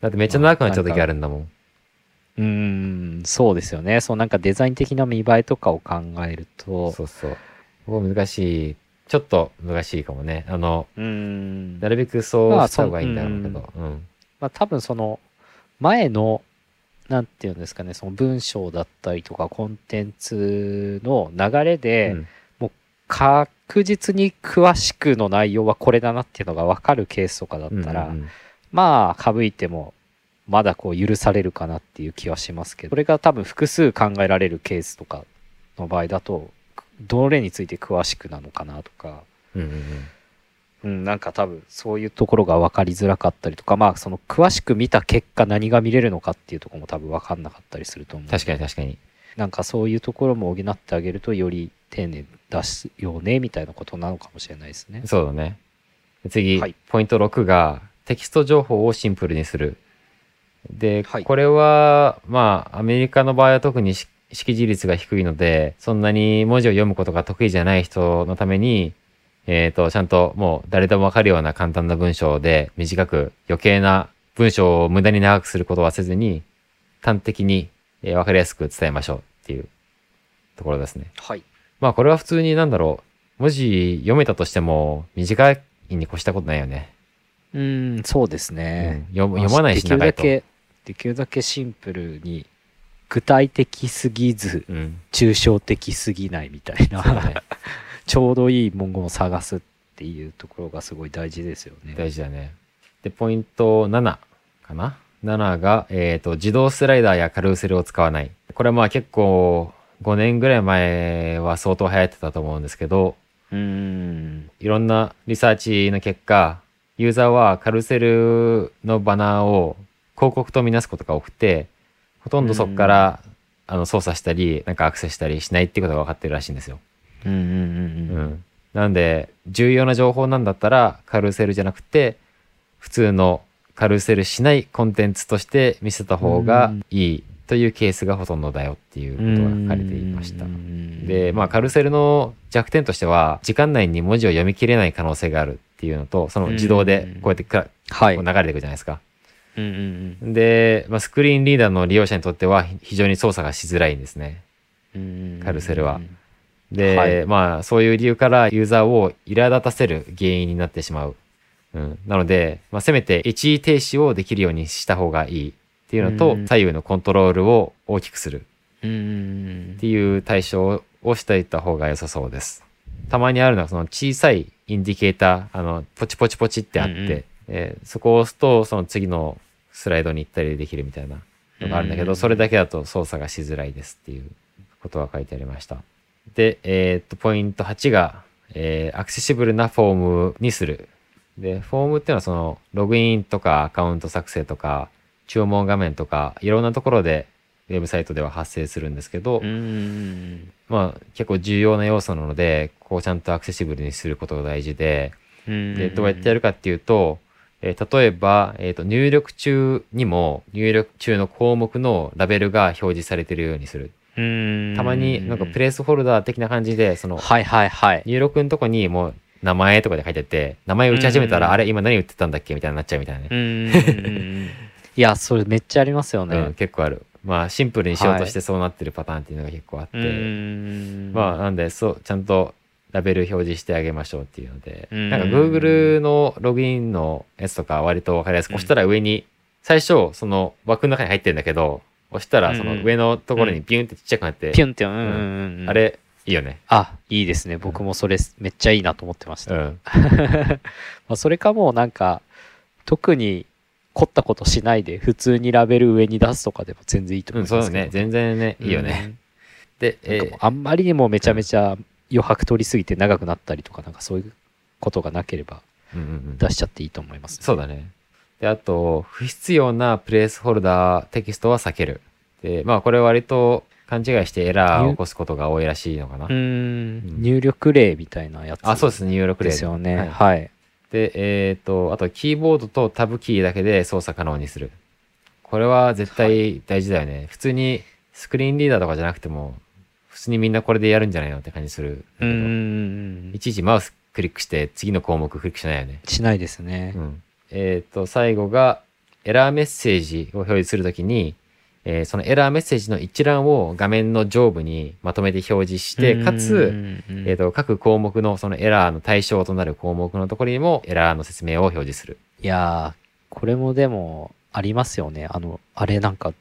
だってめっちゃ長くなっちゃう時あるんだもん。うーん、そうですよね。そうなんかデザイン的な見栄えとかを考えると、そうそう。ここ難しい。ちょっと難しいかもね。あの、うーん。なるべくそうまあした方がいいんだろうけど。うん。まあ多分その前のなんていうんですかねその文章だったりとかコンテンツの流れで、うん確実に詳しくの内容はこれだなっていうのが分かるケースとかだったら、うんうんまあ省いてもまだこう許されるかなっていう気はしますけどこれが多分複数考えられるケースとかの場合だとどれについて詳しくなのかなとか、うんうんうん。うん、なんか多分そういうところが分かりづらかったりとかまあその詳しく見た結果何が見れるのかっていうところも多分分かんなかったりすると思う。確かに確かに。なんかそういうところも補ってあげるとより丁寧に出すよねみたいなことなのかもしれないですね。そうだね。次、はいポイント6がテキスト情報をシンプルにする。で、はいこれは、まあ、アメリカの場合は特にし識字率が低いので、そんなに文字を読むことが得意じゃない人のために、えっ、と、ちゃんともう誰でもわかるような簡単な文章で短く余計な文章を無駄に長くすることはせずに、端的に、えーわかりやすく伝えましょうっていうところですね。はい。まあこれは普通になんだろう、文字読めたとしても短いに越したことないよね。うん、そうですね。うん読む読まないしできる長いと。だけ、できるだけシンプルに、具体的すぎず、うん。抽象的すぎないみたいな、ね。ちょうどいい文言を探すっていうところがすごい大事ですよね。大事だね。で、ポイント7かな ?7 が、えっ、と、自動スライダーやカルーセルを使わない。これはまあ結構、5年ぐらい前は相当流行ってたと思うんですけど、うん。いろんなリサーチの結果、ユーザーはカルーセルのバナーを広告とみなすことが多くて、ほとんどそこから、あの操作したり、なんかアクセスしたりしないっていうことが分かってるらしいんですよ。うんうんうんううん。ん。なんで、重要な情報なんだったら、カルーセルじゃなくて、普通のカルーセルしないコンテンツとして見せた方がいいというケースがほとんどだよっていうことが書かれていましたう。んで、まあ、カルーセルの弱点としては、時間内に文字を読み切れない可能性があるっていうのと、その自動でこうやってかはい。流れていくじゃないですか。うんうんで、まあ、スクリーンリーダーの利用者にとっては非常に操作がしづらいんですね。うんカルセルは。で、はいまあ、そういう理由からユーザーを苛立たせる原因になってしまう。うん。なので、まあ、せめて一時停止をできるようにした方がいいっていうのと、うん左右のコントロールを大きくするっていう対象をしていった方が良さそうです。たまにあるのは、その小さいインディケーター、あの、ポチポチポチってあって、うんうんえーそこを押すと、その次のスライドに行ったりできるみたいなのがあるんだけど、うんそれだけだと操作がしづらいですっていうことが書いてありました。で、えーっと、ポイント8が、えーアクセシブルなフォームにする。で、フォームっていうのはその、ログインとかアカウント作成とか、注文画面とか、いろんなところで、ウェブサイトでは発生するんですけど、まあ結構重要な要素なので、こうちゃんとアクセシブルにすることが大事で、うんで、どうやってやるかっていうと、えー例えば、えっ、と、入力中にも、入力中の項目のラベルが表示されているようにする。うんたまになんかプレイスホルダー的な感じで、その、はいはいはい。入力のとこにもう名前とかで書いてあって、名前打ち始めたら、うんあれ今何打ってたんだっけみたいになっちゃうみたいなね。いや、それめっちゃありますようん、ね。結構ある。まあシンプルにしようとしてそうなってるパターンっていうのが結構あって、うんまあ、なんで、そう、ちゃんとラベル表示してあげましょうっていうので、うんなんか Google のログインのやつとか割とわかりやすく、押したら上に、最初、その枠の中に入ってるんだけど、押したらその上のところにビュンってちっちゃくなって、ピュンって、うんうんうん。あれ、いいよね。あ、いいですね。僕もそれめっちゃいいなと思ってました。まうん。あそれかもうなんか、特に凝ったことしないで、普通にラベル上に出すとかでも全然いいとうん、思いますけど。そうだね。全然ね、いいよね。で、うん。えなんかもうあんまりにもめちゃめちゃ余白取りすぎて長くなったりとか、なんかそういうことがなければーうんうんうん出しちゃっていいと思います、そうだね。で、あと、不必要なプレイスホルダーテキストは避ける。で、まあ、これ割と勘違いしてエラーを起こすことが多いらしいのかなう。ん。入力例みたいなやつ。あ、そうですね、入力例ですよね。はいはい。で、えっ、と、あと、キーボードとタブキーだけで操作可能にする。これは絶対大事だよね。普通にスクリーンリーダーとかじゃなくても、普通にみんなこれでやるんじゃないのって感じする。いちいちマウスクリックして次の項目クリックしないよね。しないですねう。ん。えっ、と、最後が、エラーメッセージを表示するときに、えーそのエラーメッセージの一覧を画面の上部にまとめて表示して、かつ、えっ、と、と、各項目のそのエラーの対象となる項目のところにもエラーの説明を表示する。いやー、これもでも、ありますよね。あの、あれなんか、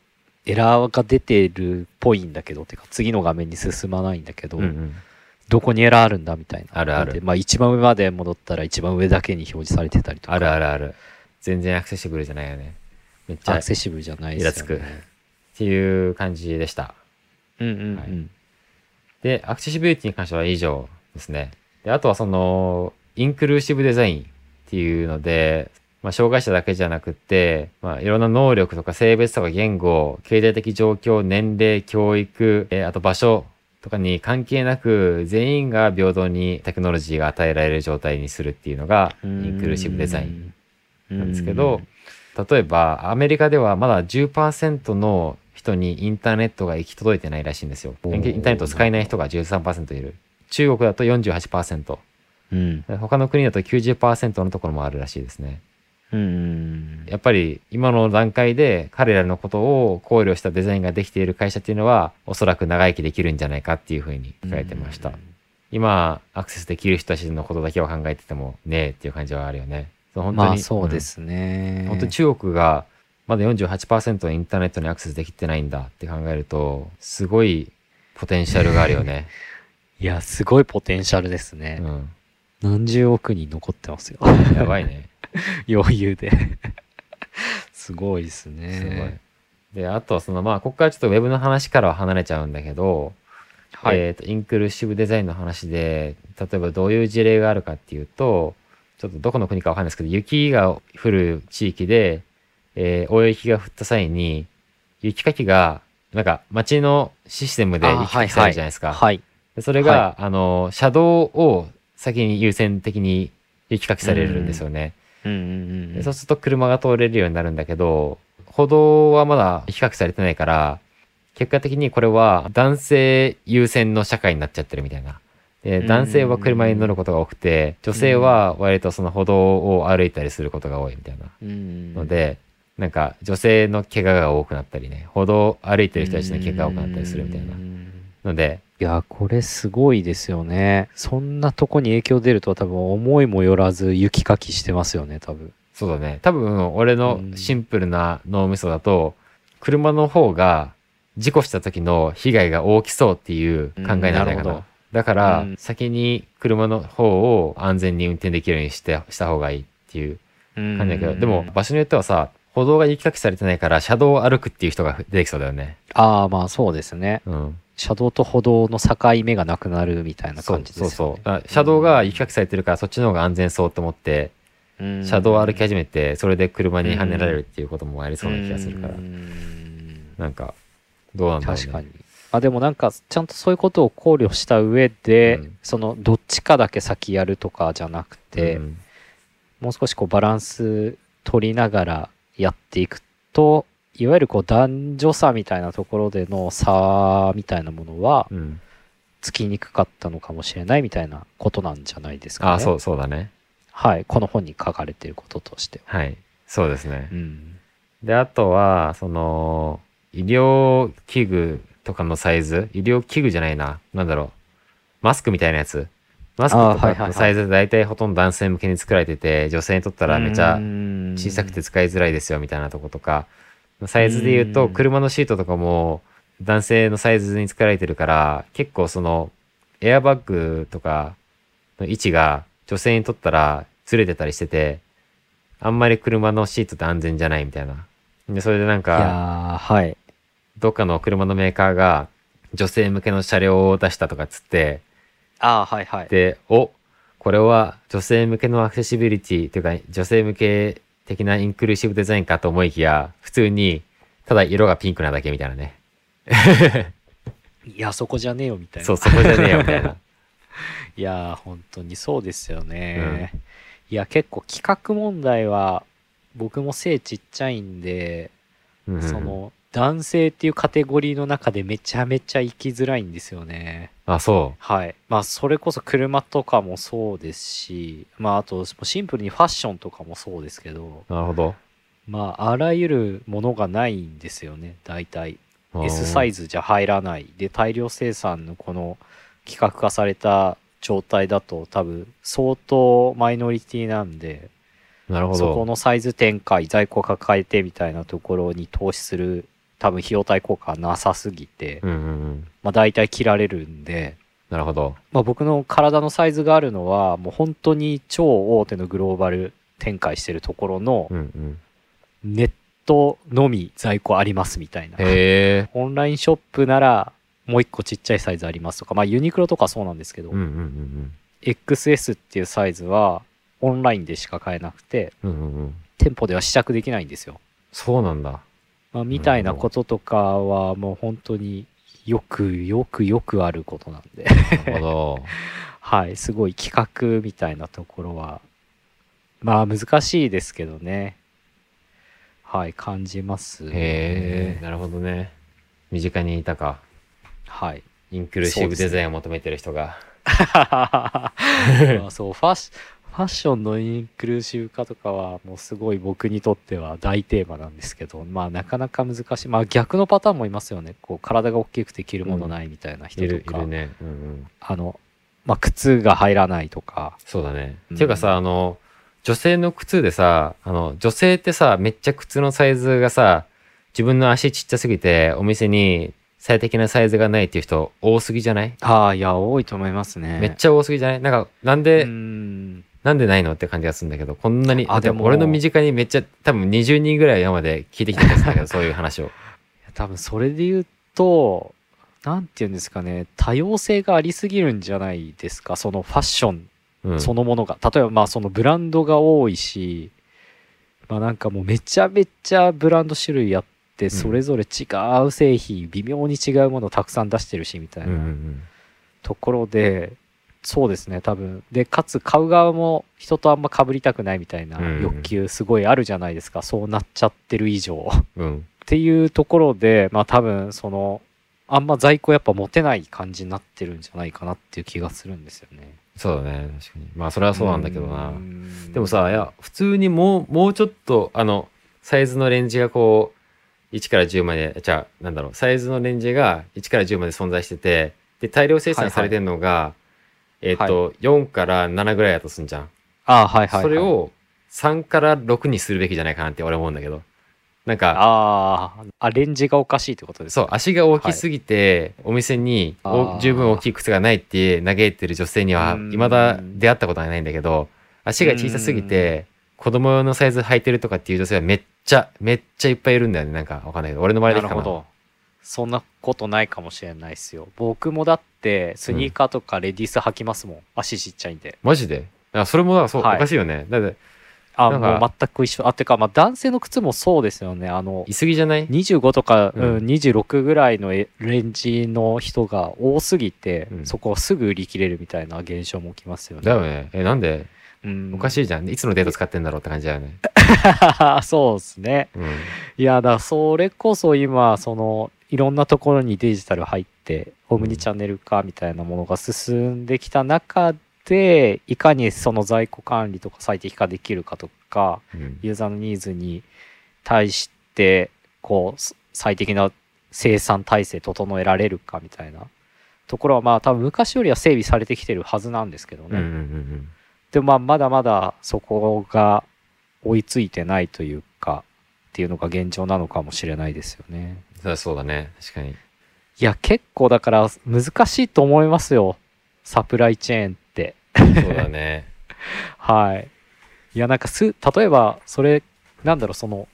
エラーが出てるっぽいんだけど、てか次の画面に進まないんだけど、うんうん。どこにエラーあるんだみたいな。あるあるでまあ一番上まで戻ったら一番上だけに表示されてたりとか。あるあるある。全然アクセシブルじゃないよね。めっちゃっアクセシブルじゃないですよね。イラていう感じでした。うんうんうん。はいで、アクセシビリティに関しては以上ですね。で、あとはその、インクルーシブデザインっていうので、まあ、障害者だけじゃなくって、まあ、いろんな能力とか性別とか言語、経済的状況、年齢、教育、えーあと場所とかに関係なく、全員が平等にテクノロジーが与えられる状態にするっていうのが、インクルーシブデザインンなんですけど、例えばアメリカではまだ10%の人にインターネットが行き届いてないらしいんですよ。インターネットを使えない人が13%いる。中国だと48%。うん。他の国だと90%のところもあるらしいですね。ううん。やっぱり今の段階で彼らのことを考慮したデザインができている会社っていうのはおそらく長生きできるんじゃないかっていうふうに書いてました。今アクセスできる人たちのことだけを考えててもねえっていう感じはあるよね。そう本当にまあそうですね。うん本当に中国がまだ48%インターネットにアクセスできてないんだって考えるとすごいポテンシャルがあるよね。いや、すごいポテンシャルですね。うん、何十億人残ってますよ。やばいね。余裕で。すごいですすごいね。。であとそのまあここからちょっとウェブの話からは離れちゃうんだけど、はい。えーとインクルーシブデザインの話で例えばどういう事例があるかっていうとちょっとどこの国かわかんないですけど雪が降る地域で、えー大雪が降った際に雪かきがなんか街のシステムであ雪かきされるじゃないですか。はい。でそれが、あの車道を先に優先的に雪かきされるんですよね。うんうんうんでそうすると車が通れるようになるんだけど歩道はまだ比較されてないから結果的にこれは男性優先の社会になっちゃってるみたいな。でうん男性は車に乗ることが多くて女性は割とその歩道を歩いたりすることが多いみたいなうんのでなんか女性の怪我が多くなったりね歩道を歩いてる人たちの怪我が多くなったりするみたいな。うん。のでいや、これすごいですよね。そんなとこに影響出るとは多分思いもよらず雪かきしてますよね、多分。そうだね。多分俺のシンプルな脳みそだと車の方が事故した時の被害が大きそうっていう考えなんじゃないかな。うんなるほど。だから、うん。先に車の方を安全に運転できるようにしてした方がいいっていう感感じだけど、でも場所によってはさ歩道が雪かきされてないから車道を歩くっていう人が出てきそうだよね。ああ、まあそうですね。うん、車道と歩道の境目がなくなるみたいな感じですよね。そうそう車道が雪かきされてるからそっちの方が安全そうと思ってうん車道を歩き始めてそれで車にはねられるっていうこともありそうな気がするからうんなんかどうなんだろうね。確かに。あでもなんかちゃんとそういうことを考慮した上で、うんそのどっちかだけ先やるとかじゃなくて、うんもう少しこうバランス取りながらやっていくといわゆるこう男女差みたいなところでの差みたいなものはうんつきにくかったのかもしれないみたいなことなんじゃないですかね。あそうそうだね。はい。この本に書かれていることとしては。はい。そうですね。うん。で、あとは、その、医療器具とかのサイズ？医療器具じゃないな。なんだろう。マスクみたいなやつ？マスクとかのサイズ大体ほとんど男性向けに作られてて、女性にとったらめちゃ小小さくて使いづらいですよみたいなとことか、サイズで言うと、うん車のシートとかも男性のサイズに作られてるから、結構その、エアバッグとかの位置が女性にとったらずれてたりしてて、あんまり車のシートって安全じゃないみたいな。で、それでなんいか、はい。どっかの車のメーカーが女性向けの車両を出したとかっつって、ああ、はいはい。で、お、これは女性向けのアクセシビリティというか、女性向け的なインクルーシブデザインかと思いきや、普通に、ただ色がピンクなだけみたいなね。いや、そこじゃねえよみたいな。そう、そこじゃねえよみたいな。いやー、本当にそうですよね。いや、結構企画問題は、僕も背ちっちゃいんで、うんその、男性っていうカテゴリーの中でめちゃめちゃ生きづらいんですよね。あ、そはい。まあ、それこそ車とかもそうですし、まあ、あと、シンプルにファッションとかもそうですけど、う。なるほど。まあ、あらゆるものがないんですよね、大体。S サイズ。ズじゃ入らない。で、大量生産のこの企画化された状態だと多分相当マイノリティなんで、なるほそこど。のサイズ展開、在庫抱えてみたいなところに投資する多分費用対効果がなさすぎて、うんうんうん。まあ大体切られるんで、なるほど。まあ僕の体のサイズがあるのはもう本当に超大手のグローバル展開してるところのうんうん。ネットのみ在庫ありますみたいな。オンラインショップならもう一個ちっちゃいサイズありますとか、まあユニクロとかそうなんですけど、うんうんうん XS っていうサイズはオンラインでしか買えなくて、うん。うんうんうん。店舗では試着できないんですよ。そうなんだ。まあ、みたいなこととかはもう本当によくよくよくあることなんで、なるほど。はい、すごい企画みたいなところは、まあ難しいですけどね。はい、感じます、へえ。なるほどね。身近にいたか。はい。インクルーシブデザインを求めてる人が。まあそうファッシフファッションのインクルーシブ化とかはもうすごい僕にとっては大テーマなんですけどまあなかなか難しい。まあ逆のパターンもいますよね。こう体が大きくて着るものないみたいな人いるとか、いるね。うんうん。あのまあ靴が入らないとか。そうだね、うん。っていうかさあの女性の靴でさあの女性ってさめっちゃ靴のサイズがさ自分の足ちっちゃすぎてお店に最適なサイズがないっていう人多すぎじゃない、ああいや多いと思いますね。めっちゃ多すぎじゃない？なんかなんで、なんでないのって感じがするんだけどこんなにあでも俺の身近にめっちゃ多分20人ぐらい今まで聞いてきたやつだけど そういう話を。多分それで言うとなんて言うんですかね多様性がありすぎるんじゃないですかそのファッションうん。そのものが、例えばまあそのブランドが多いしまあなんかもうめちゃめちゃブランド種類あってそれぞれ違う製品、微妙に違うものをたくさん出してるしみたいなん。ところで、そうですね多分。でかつ買う側も人とあんま被りたくないみたいなうん。欲求すごいあるじゃないですか、そうなっちゃってる以上。うん。うんっていうところで、まあ多分その、あんま在庫やっぱ持てない感じになってるんじゃないかなっていう気がするんですよね。そうだね確かに。まあそれはそうなんだけどな。うん。でもさいや普通にもうもうちょっとあのサイズのレンジがこう1から10までじゃあなんだろうサイズのレンジが1から10まで存在しててで大量生産されてるのが、えっ、と、4から7ぐらいだとすんじゃん、ああ、はいはい、はい。それ、を3から6にするべきじゃないかなって俺思うんだけど。なんかああ、あ、レンジがおかしいってことですか？そう足が大きすぎて、お店におあー。十分大きい靴がないって嘆いてる女性にはうん。未だ出会ったことがないんだけど足が小さすぎて子供用のサイズ履いてるとかっていう女性はめっちゃめっちゃいっぱいいるんだよね。なんかわかんないけど。俺の周りだけかな。なるほど。そんなことないかもしれないですよ。僕もだって、スニーカーとかレディース履きますもん。足ちっちゃいんで。マジで？だからそれもだからそう、はい。おかしいよね。だってあ、もう全く一緒。あ、てか、まあ男性の靴もそうですよね。あのい、すぎじゃない？25とか、うん。うん、26ぐらいのえレンジの人が多すぎて、うん。そこをすぐ売り切れるみたいな現象も起きますよね。だよね。えなんで？うん、おかしいじゃん。いつのデート使ってんだろうって感じだよね。そうですね。うん。いや、だそれこそ今、その、いろんなところにデジタル入って、オムニチャンネル化みたいなものが進んできた中で、いかにその在庫管理とか最適化できるかとか、うんユーザーのニーズに対して、こう、す最適な生産体制整えられるかみたいなところは、まあ多分昔よりは整備されてきてるはずなんですけどね。うんうんうんでもまあまだまだそこが追いついてないというか、っていうのが現状なのかもしれないですよね。うんそうだね確かにいや、結構だから難しいと思いますよ。サプライチェーンって。そうだね はい。いや、なんかす、例えば、それ、なんだろう、その、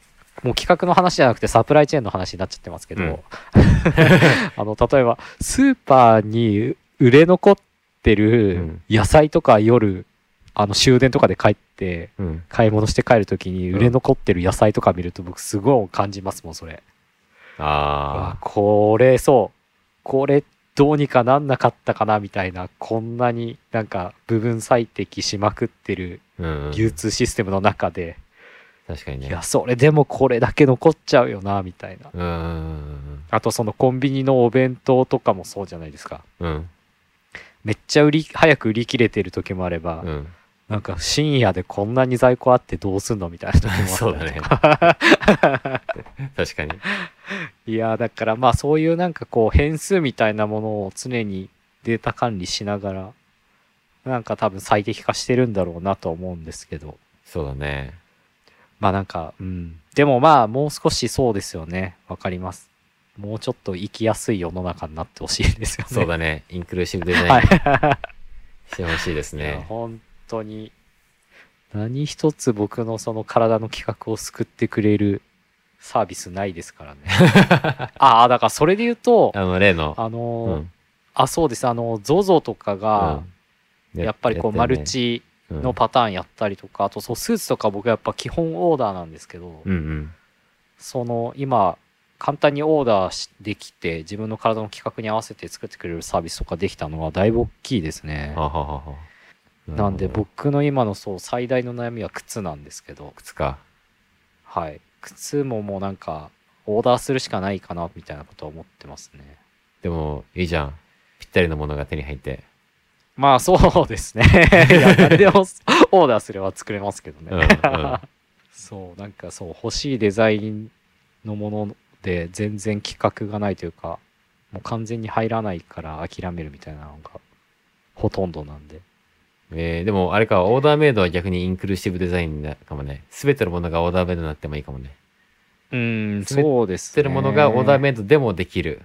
もう企画の話じゃなくてサプライチェーンの話になっちゃってますけど、うん あの、例えば、スーパーに売れ残ってうるん野菜とか夜、あの、終電とかで帰って、うん買い物して帰るときにうん売れ残ってる野菜とか見ると僕すごい感じますもん、それ。ああこれ、そう。これ、どうにかなんなかったかな、みたいな、こんなになんか部分最適しまくってる流通システムの中で、確かにね。いや、それでもこれだけ残っちゃうよな、みたいな。うんうんあとそのコンビニのお弁当とかもそうじゃないですか。うんうん。めっちゃ売り、早く売り切れてる時もあれば、うんなんか深夜でこんなに在庫あってどうすんのみたいな時もあ そうだね。確かに。いやだからまあそういうなんかこう変数みたいなものを常にデータ管理しながらなんか多分最適化してるんだろうなと思うんですけど。そうだね。まあなんかうん。でもまあもう少しそうですよね。わかります。もうちょっと生きやすい世の中になってほしいですよね。そうだね。インクルーシブデザインはい。してほしいですね。本当に。何一つ僕のその体の企画を救ってくれるサービスないですからね。ああだからそれで言うとあの例の。あのーうん。あそうです。あの ZOZO とかが、うん。やっぱりこうマルチのパターンやったりとか、あとそうスーツとか僕やっぱ基本オーダーなんですけど、うんうん。その今簡単にオーダーしできて自分の体の規格に合わせて作ってくれるサービスとかできたのはだいぶ大きいですね。ははははなんで僕の今のそう最大の悩みは靴なんですけど。靴か。はい。靴ももうなんかオーダーするしかないかなみたいなことは思ってますね。でもいいじゃん。ぴったりのものが手に入って。まあそうですね。いや、誰でもオーダーすれば作れますけどね。うんうん。そう、なんかそう、欲しいデザインのもので全然企画がないというか、もう完全に入らないから諦めるみたいなのがほとんどなんで。えー、でもあれか、オーダーメイドは逆にインクルーシブデザインだかもね。すべてのものがオーダーメイドになってもいいかもね。うーん、そうですね。すべてのものがオーダーメイドでもできる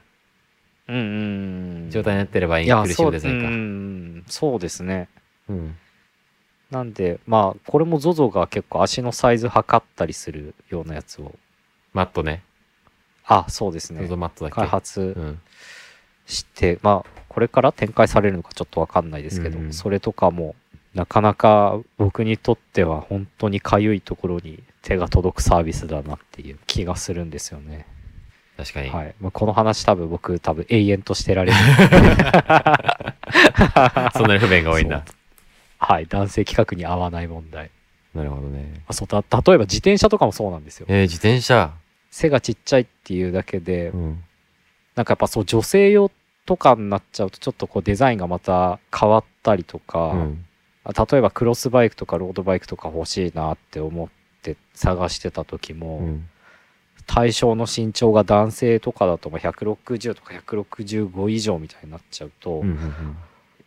うんうん。状態になってればインクルーシブデザインか。そううんそうですね。うん。なんで、まあ、これも ZOZO が結構足のサイズ測ったりするようなやつを。マットね。あ、そうですねゾゾ。マットだっけ？開発うん。して、まあ、これから展開されるのかちょっとわかんないですけど、うんうんそれとかも、なかなか僕にとっては本当にかゆいところに手が届くサービスだなっていう気がするんですよね。確かに。はい。まあ、この話多分僕多分永遠としてられる。そんなに不便が多いんだ。はい。男性企画に合わない問題。なるほどね。あそうた例えば自転車とかもそうなんですよ。えー、自転車。背がちっちゃいっていうだけで、うん。なんかやっぱそう女性用とかになっちゃうとちょっとこうデザインがまた変わったりとか、うん。あ例えばクロスバイクとかロードバイクとか欲しいなって思って探してた時も、うん。対象の身長が男性とかだとまあ160とか165以上みたいになっちゃうと、うんうん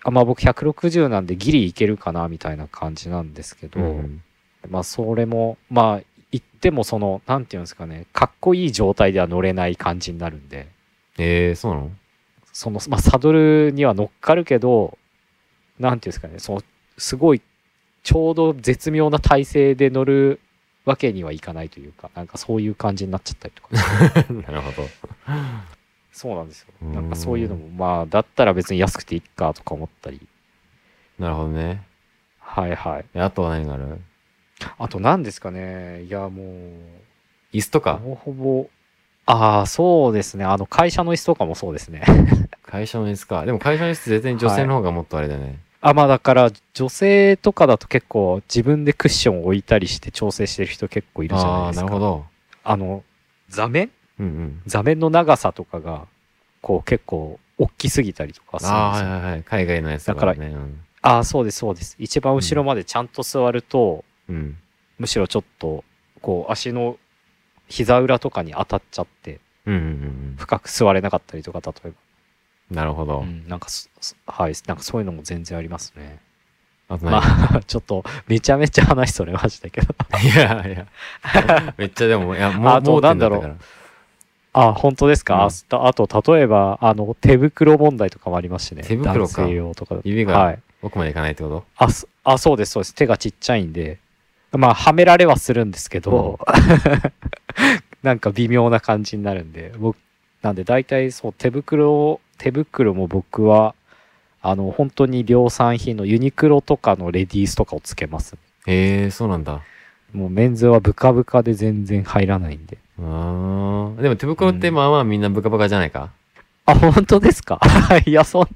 あまあ僕160なんでギリいけるかなみたいな感じなんですけど、うんうんまあそれもまあ言ってもそのなんていうんですかねかっこいい状態では乗れない感じになるんでえー、そうなの？その、まあ、サドルには乗っかるけどなんていうんですかねそのすごいちょうど絶妙な体勢で乗るわけにはいかないというかなんかそういう感じになっちゃったりとか。なるほど。そうなんですよ。うん。なんかそういうのもまあだったら別に安くていいかとか思ったり。なるほどね。はいはい。えあとは何がある？あと何ですかね。いやもう椅子とか？ほぼほぼ。ああそうですね。あの会社の椅子とかもそうですね会社の椅子か。でも会社の椅子絶対に女性の方がもっとあれだよね。あまあだから女性とかだと結構自分でクッションを置いたりして調整してる人結構いるじゃないですかなるほど。あの座面？うんうん。座面の長さとかがこう結構大きすぎたりとかするんああ、ですよはいはいはい。海外のやつとかね。うんああそうですそうです一番後ろまでちゃんと座ると、うん。むしろちょっとこう足の膝裏とかに当たっちゃってうんうんうん深く座れなかったりとか例えば、うん。なるほど。う。ん、なんかはいなんかそういうのも全然ありますね。ま何あ ちょっとめちゃめちゃ話それましたけど。いやいや。めっちゃでも、いや、もう、あと盲点ったなんだろう。ああ本当ですか、うん。あと例えばあの手袋問題とかもありますしね。手袋か。とか指がはい。奥までいかないってこと？あそあそうですそうです。手がちっちゃいんで。まあはめられはするんですけど、なんか微妙な感じになるんで。僕なんで大体そう手袋手袋も僕はあの本当に量産品のユニクロとかのレディースとかをつけます。へえ、そうなんだ。もうメンズはブカブカで全然入らないんで。あー。でも手袋ってまあまあみんなブカブカじゃないか？あ本当ですか？いやそん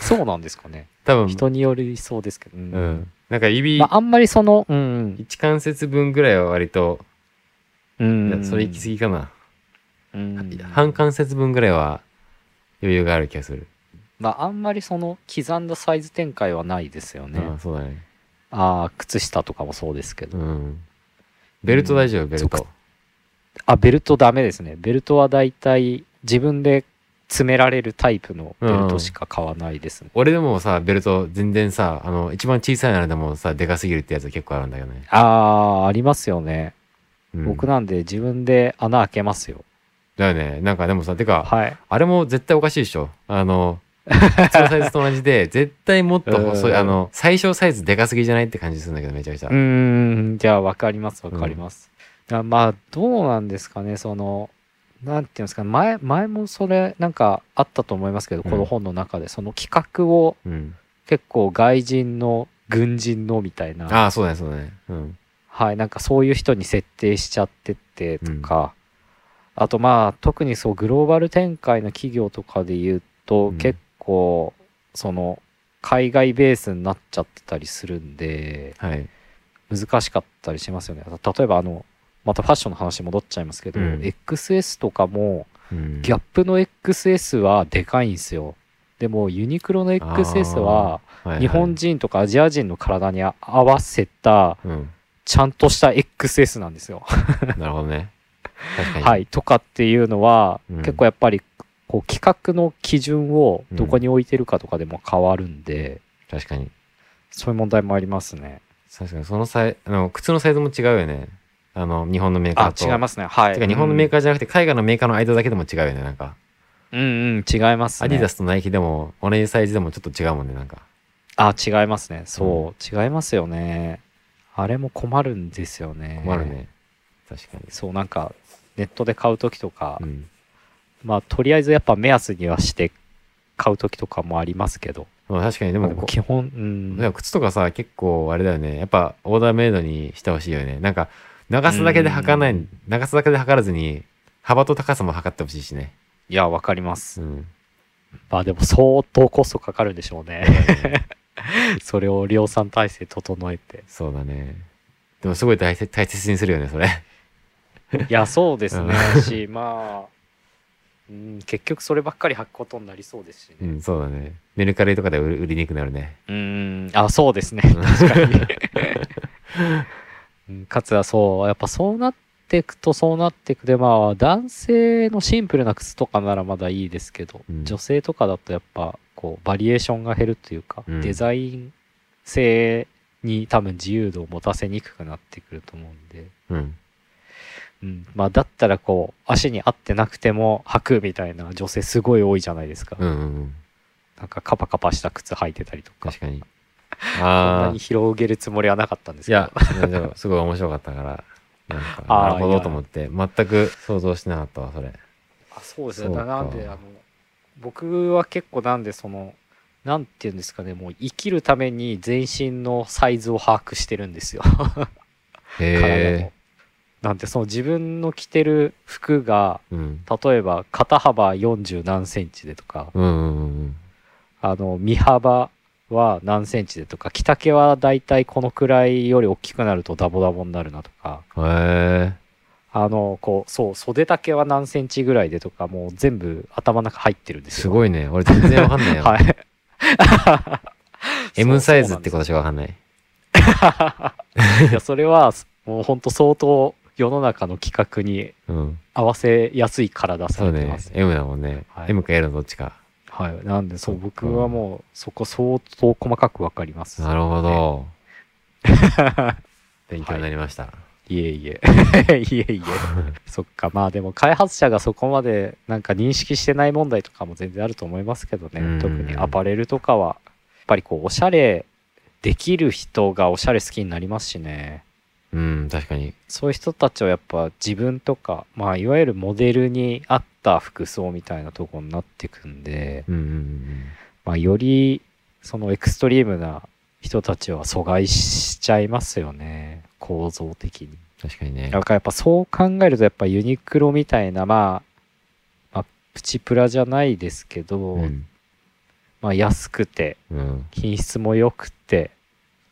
そうなんですかね。多分、人によりそうですけど、うん。うん。なんか指まあ、あんまりそのうん1関節分ぐらいは割と、うん。いやそれ行き過ぎかな。うん。半関節分ぐらいは余裕がある気がする。まああんまりその刻んだサイズ展開はないですよねああ、そうだね。ああ靴下とかもそうですけど、うん。ベルト大丈夫、ベルそト。あベルトダメですねベルトはだいたい自分で詰められるタイプのベルトしか買わないですね、俺でもさ、ベルト全然さ、あの、一番小さいのでもさ、でかすぎるってやつ結構あるんだよね。ああありますよね、うん、僕なんで自分で穴開けますよだよね。なんかでもさ、てか、はいあれも絶対おかしいでしょ。あの、普通のサイズと同じで、絶対もっと細い、うんあの、最小サイズでかすぎじゃないって感じするんだけど、めちゃくちゃ。うーんじゃあ分かります分かります、あまあどうなんですかねそのなんていうんですか前前もそれなんかあったと思いますけど、うんこの本の中でその企画をうん。結構外人の軍人のみたいなああ、そうだね、そうだね。うん。はいなんかそういう人に設定しちゃってってとか、あとまあ特にそうグローバル展開の企業とかで言うと、うん結構その海外ベースになっちゃってたりするんではい。難しかったりしますよね例えばあのまたファッションの話戻っちゃいますけど、うん XS とかもうん、ギャップの XS はでかいんですよでもユニクロの XS は日本人とかアジア人の体に合わせたうん。ちゃんとした XS なんですよ。なるほどね。はい。とかっていうのは、うん結構やっぱりこう規格の基準をどこに置いてるかとかでも変わるんで、確かに。そういう問題もありますね。確かに、そのサイ、あの、靴のサイズも違うよね。あの、日本のメーカーあ、と。違いますね。はい。てか日本のメーカカーじゃなくて海外のメーカーの間だけでも違うよねなんかー。うんうん、違いますね。アディダスとナイキでも同じサイズでもちょっと違うもんねなんかあ、違いますね。そう、違いますよね。あれも困るんですよね。困るね確かにそう、なんか、ネットで買うときとか、うん。まあ、とりあえずやっぱ目安にはして買うときとかもありますけど、まあ確かにでもこ基本、うん。でも靴とかさ結構あれだよね。やっぱオーダーメイドにしてほしいよね。なんか長さだけで測らなうい長さだけで測らずに幅と高さも測ってほしいしね。いや、わかります。うん。まあでも相当コストかかるんでしょうね。それを量産体制整えて。そうだね。でもすごい大切大切にするよねそれいや、そうですね。うし、まあ、うん、結局そればっかり履くことになりそうですしね。うんそうだね。メルカリとかで売りにくくなるね。うん、あ、そうですね。うん。確かに。うんかつはそう、やっぱそうなっていくとそうなっていくで、まあ、男性のシンプルな靴とかならまだいいですけど、うん。女性とかだとやっぱ、こう、バリエーションが減るというか、うん。デザイン性に多分自由度を持たせにくくなってくると思うんで、うんうん、まあ、だったらこう、足に合ってなくても履くみたいな女性すごい多いじゃないですか。うんうんうんなんかカパカパした靴履いてたりとか。確かにそんなああに広げるつもりはなかったんですけど。いや、でもすごい面白かったから、なんか、なるほどと思って、全く想像してなかったわ、それ。あそうですね。ななんで、あの、僕は結構なんでその、なんていうんですかね、もう生きるために全身のサイズを把握してるんですよ。へ。なんでその自分の着てる服が、え。うん。例えば肩幅40何センチでとか、うんうんあの、身幅は何センチでとか、着丈はだいたいこのくらいより大きくなるとダボダボになるなとか、うん。へえ。あの、こう、そう、袖丈は何センチぐらいでとか、もう全部頭の中入ってるんですよ。すごいね。俺全然わかんないよ。はい。M サイズってこことしかわかんない。と いや、それは、もう本当相当世の中の規格にうん。合わせやすい体さそうねれてます。。M だもんねは。い M か L のどっちか。はい。なんで、そう、そっか僕はもう、そこ相当細かくわかります。なるほど。勉強になりました。いえいえ。いえいえ。そっか。まあでも、開発者がそこまでなんか認識してない問題とかも全然あると思いますけどうんね。特にアパレルとかは、やっぱりこう、おしゃれできる人がおしゃれ好きになりますしね。うん、確かに。そういう人たちはやっぱ自分とか、まあ、いわゆるモデルに合った服装みたいなとこになってくんで、うんうんうん。まあ、より、そのエクストリームな人たちは阻害しちゃいますよね。構造的に。確かにねだ。からやっぱそう考えるとやっぱユニクロみたいな、まあ、まあ、プチプラじゃないですけど、うん。まあ安くて、うん。品質も良くて、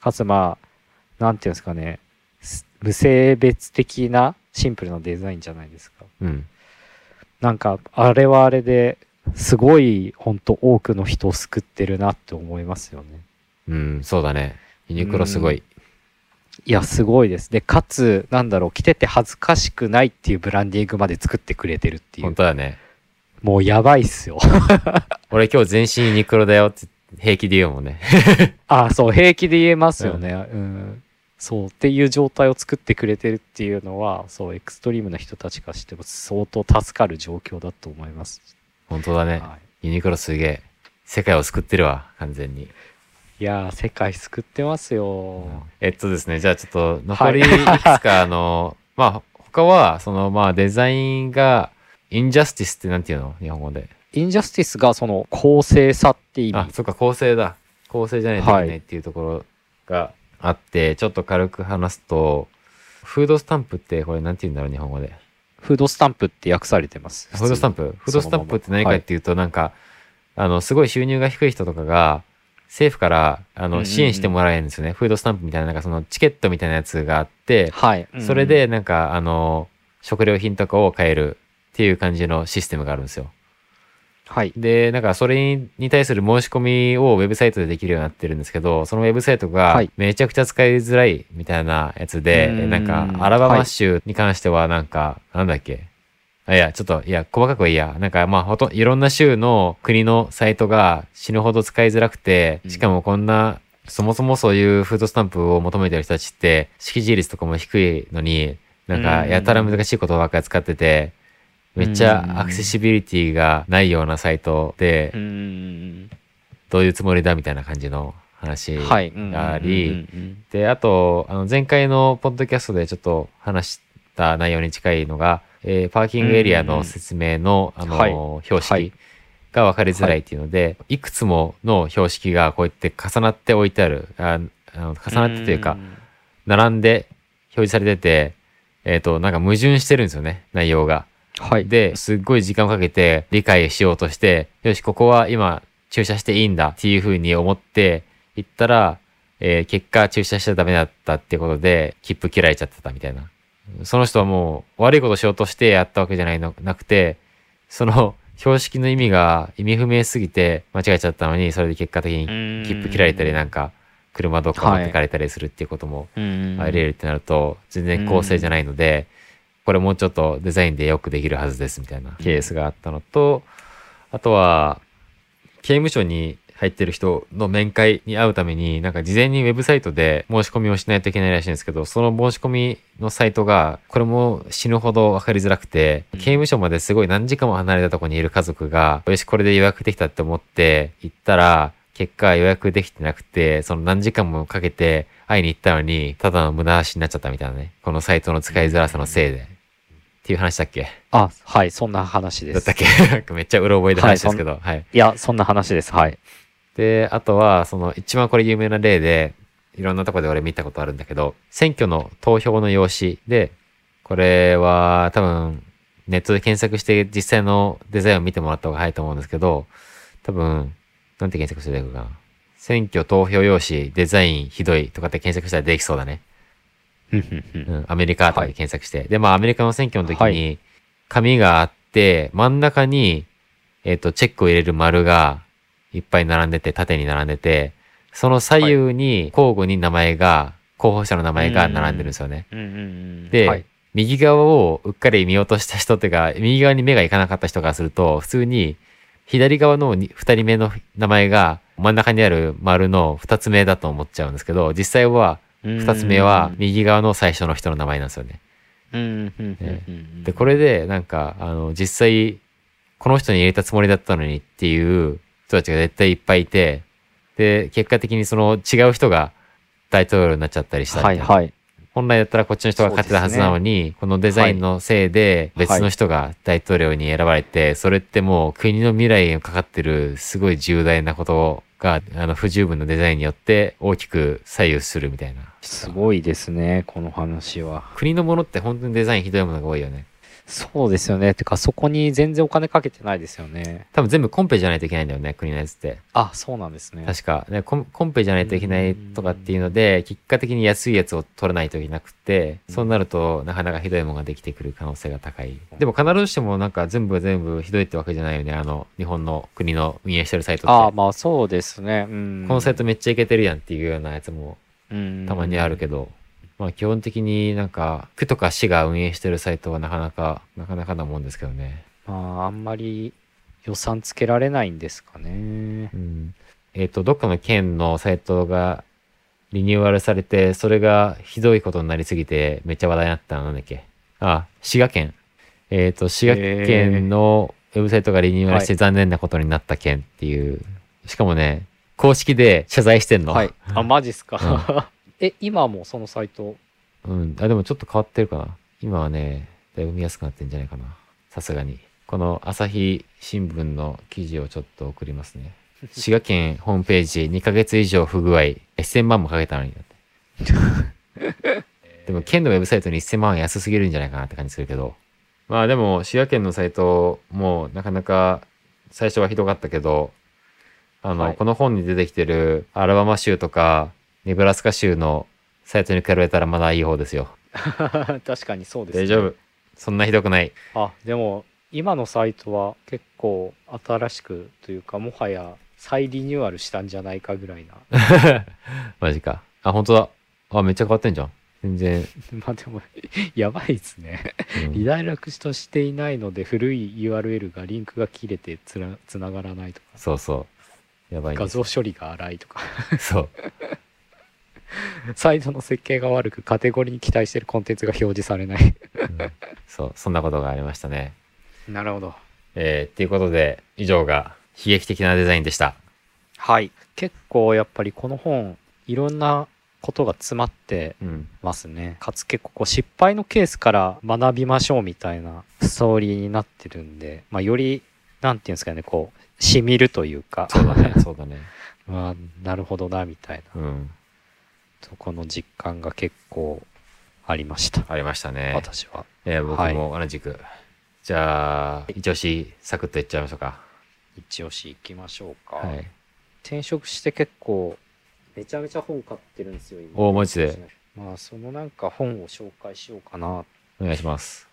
かつまあ、なんていうんですかね、す無性別的なシンプルなデザインじゃないですか。うん。なんか、あれはあれですごい、ほんと多くの人を救ってるなって思いますよね。うん、そうだね。ユニクロすごい。いや、すごいです。で、かつ、なんだろう、着てて恥ずかしくないっていうブランディングまで作ってくれてるっていう。本当だね。もうやばいっすよ。俺今日全身ユニクロだよって平気で言うもんね。あ、そう、平気で言えますよね。うん。そう、っていう状態を作ってくれてるっていうのは、そう、エクストリームな人たちからしても相当助かる状況だと思います。本当だね。はい、ユニクロすげえ。世界を救ってるわ、完全に。いやー、世界救ってますよ。えっとですね、じゃあちょっと残りいはいくつか、あの、まあ、他は、その、まあ、デザインが、インジャスティスってなんていうの？日本語で。インジャスティスがその公正さって意あ、味。そっか、構成だ。構成じゃないといけないっていうところがあって、ちょっと軽く話すと、フードスタンプってこれなんて言うんだろう、日本語で。フードスタンプって訳されてます。フードスタンプ？フードスタンプって何かっていうと、なんか、あの、すごい収入が低い人とかが、政府から、あの、支援してもらえるんですよね。フードスタンプみたいな、なんかそのチケットみたいなやつがあって、はい。それで、なんか、あの、食料品とかを買えるっていう感じのシステムがあるんですよ。はい。で、なんかそれに対する申し込みをウェブサイトでできるようになってるんですけど、そのウェブサイトがはい。めちゃくちゃ使いづらいみたいなやつで、うーん。なんかアラバマ州に関してはなんか、なんだっけ？あいや、ちょっと、いや、細かくはいいや。なんか、まあ、ほとんいろんな州の国のサイトが死ぬほど使いづらくて、しかもこんな、そもそもそういうフードスタンプを求めてる人たちって、識字率とかも低いのに、なんか、うん。やたら難しい言葉ばっかり使ってて、めっちゃアクセシビリティがないようなサイトでう、ん。どういうつもりだみたいな感じの話はい。があり、で、あと、あの、前回のポッドキャストでちょっと話した内容に近いのが、えーパーキングエリアの説明の、あの、はい。標識はい。が分かりづらいっていうので、い、くつもの標識がこうやって重なって置いてある、ああの重なってというか、並んで表示されてて、えっ、と、なんか矛盾してるんですよね、内容が。はい。で、すっごい時間をかけて理解しようとして、よし、ここは今駐車していいんだっていうふうに思って行ったら、えー結果駐車しちゃダメだったってことで、切符切られちゃってたみたいな。その人はもう悪いことしようとしてやったわけじゃないの、なくて、その標識の意味が意味不明すぎて間違えちゃったのに、それで結果的に切符切られたりなんか、車どっか持ってかれたりするっていうこともうんあり得るってなると、全然公正じゃないので、これもうちょっとデザインでよくできるはずですみたいなケースがあったのと、あとは、刑務所に入ってる人の面会に会うために、なんか事前にウェブサイトで申し込みをしないといけないらしいんですけど、その申し込みのサイトが、これも死ぬほどわかりづらくて、刑務所まですごい何時間も離れたとこにいる家族が、よし、これで予約できたって思って行ったら、結果予約できてなくて、その何時間もかけて会いに行ったのに、ただの無駄足になっちゃったみたいなね。このサイトの使いづらさのせいで。っていう話だっけ？あ、はい。そんな話です。だったっけ？めっちゃうろ覚えで話ですけど、はい。いや、そんな話です。はい。で、あとは、その一番これ有名な例で、いろんなとこで俺見たことあるんだけど、選挙の投票の用紙で、これは多分ネットで検索して実際のデザインを見てもらった方が早いと思うんですけど、多分、なんて検索して出てくるかな。選挙投票用紙デザインひどいとかって検索したらできそうだね。うん。アメリカとかで検索して。で、まあアメリカの選挙の時はに、紙があって、真ん中に、えっ、と、チェックを入れる丸がいっぱい並んでて、縦に並んでて、その左右に交互に名前が、候補者の名前が並んでるんですよね。で、はい。右側をうっかり見落とした人っていうか、右側に目がいかなかった人からすると、普通に、左側のに二人目の名前が、真ん中にある丸の二つ目だと思っちゃうんですけど、実際は、二つ目は右側の最初の人の名前なんですよね。で、これで、なんか、あの、実際、この人に入れたつもりだったのにっていう人たちが絶対いっぱいいて、で、結果的にその違う人が大統領になっちゃったりしたみたなはいいはい。本来だったらこっちの人が勝ってたはずなのに、このデザインのせいで別の人が大統領に選ばれて、それってもう国の未来にかかってるすごい重大なことが、あの、不十分なデザインによって大きく左右するみたいな。すごいですね、この話は。国のものって本当にデザインひどいものが多いよね。そうですよね。てか、そこに全然お金かけてないですよね。多分全部コンペじゃないといけないんだよね、国のやつって。あ、そうなんですね。確か。ね、コンペじゃないといけないとかっていうので、結果的に安いやつを取らないといけなくて、そうなるとなかなかひどいものができてくる可能性が高い。でも必ずしもなんか全部が全部ひどいってわけじゃないよね。あの、日本の国の運営してるサイトって。あまあそうですね。うん。このサイトめっちゃいけてるやんっていうようなやつもうんたまにあるけど、まあ基本的になんか区とか市が運営してるサイトはなかなか、なかなかなもんですけどね。まあ、あんまり予算つけられないんですかねう。ん。えっ、と、どっかの県のサイトがリニューアルされて、それがひどいことになりすぎて、めっちゃ話題になったのなんだっけ？あ、滋賀県。えっ、と、滋賀県のウェブサイトがリニューアルしてはい残念なことになった県っていう。しかもね、公式で謝罪してんの？はい。あ、マジっすか？え、今もそのサイト？うん。あ、でもちょっと変わってるかな。今はね、だいぶ見やすくなってんじゃないかな。さすがに。この朝日新聞の記事をちょっと送りますね。滋賀県ホームページ2ヶ月以上不具合。1000万もかけたのにだって。でも県のウェブサイトに1000万は安すぎるんじゃないかなって感じするけど。まあでも滋賀県のサイトもなかなか最初はひどかったけど、あの、はいこの本に出てきてるアラバマ州とかネブラスカ州のサイトに比べたらまだいい方ですよ。確かにそうです、ね。大丈夫。そんなひどくない。あ、でも、今のサイトは結構新しくというかもはや再リニューアルしたんじゃないかぐらいな マジか。あ、本当だ。あ、めっちゃ変わってんじゃん。全然。まあでもやばいですねうんリダイレクトしていないので古い URL がリンクが切れてつながらないとかそうそう。やばいん画像処理が荒いとかそう。サイトの設計が悪くカテゴリーに期待してるコンテンツが表示されないうんそう、そんなことがありましたね。なるほどえー、っていうことで、以上が悲劇的なデザインでした。はい結構やっぱりこの本いろんなことが詰まってうん。ますねかつ結構こう失敗のケースから学びましょうみたいなストーリーになってるんで、まあ、よりなんていうんですかねこうしみるというかそうだね、そうだね。まあなるほどなみたいなうん。そこの実感が結構ありました、ありましたね。私はえー僕はいも同じく。じゃあ、一押し、サクッといっちゃいましょうか。一押し行きましょうか、はい。転職して結構めちゃめちゃ本買ってるんですよ今おーマジで？まあそのなんか本を紹介しようかなお願いします。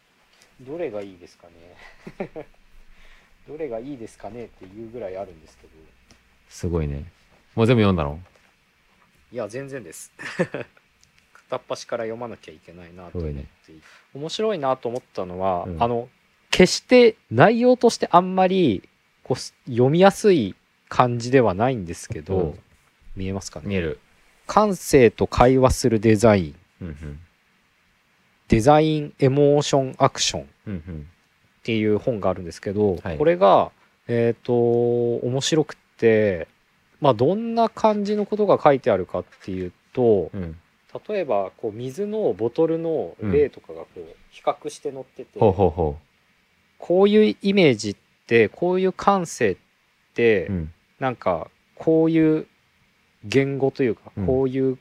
どれがいいですかね どれがいいですかねっていうぐらいあるんですけどすごいね。もう全部読んだの？いや全然です 片っ端から読まなきゃいけないなと思って、すごいね。面白いなと思ったのは、うんあの決して内容としてあんまりこうす読みやすい感じではないんですけど、うん見えますかね？見える。感性と会話するデザインうんうん。デザインエモーションアクションっうんうん。ていう本があるんですけど、はいこれがえっ、と面白くってまあどんな感じのことが書いてあるかっていうとうん。例えばこう水のボトルの例とかがこう比較して載ってて、ほうほうほこういうイメージってこういう感性って、う。うん。なんかこういう言語というか、うんこういう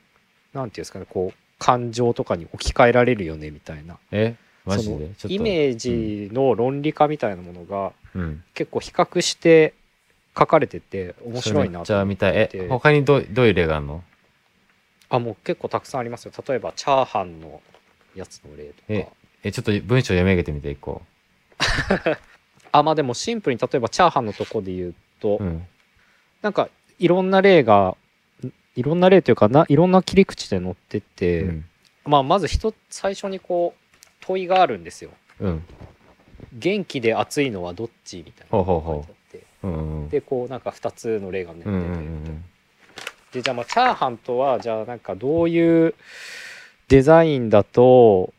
なんていうんですかねこう感情とかに置き換えられるよねみたいなえ？マジそので。イメージの論理化みたいなものがうん。結構比較して書かれてて面白いなそれめっちゃ見たい。てえ、他にどどういう例があるの？あもう結構たくさんありますよ例えばチャーハンのやつの例とえかえ、ちょっと文章読み上げてみて、一個。あまあでもシンプルに例えばチャーハンのとこで言うと、うん。なんかいろんな例がんいろんな例というかないろんな切り口で載ってて、うん。まあまず一つ最初にこう問いがあるんですよ。うん。元気で熱いのはどっちみたいな。ほうほうほう。書いてあって。うんうん。でこうなんか2つの例が載ってて、うんうん。うんでじゃあまあチャーハンとはじゃあなんかどういうデザインだと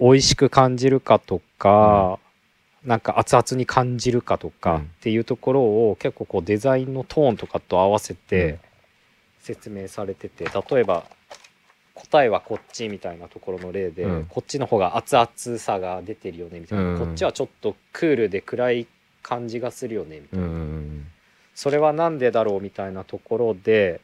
美味しく感じるかとか、なんか熱々に感じるかとうん。かっていうところを結構こうデザインのトーンとかと合わせうん。て説明されてて例えば答えはこっちみたいなところの例で、うん。こっちの方が熱々さが出てるよねみたいな、うん。こっちはちょっとクールで暗い感じがするよねみたいな。うんそれはなんでだろうみたいなところで、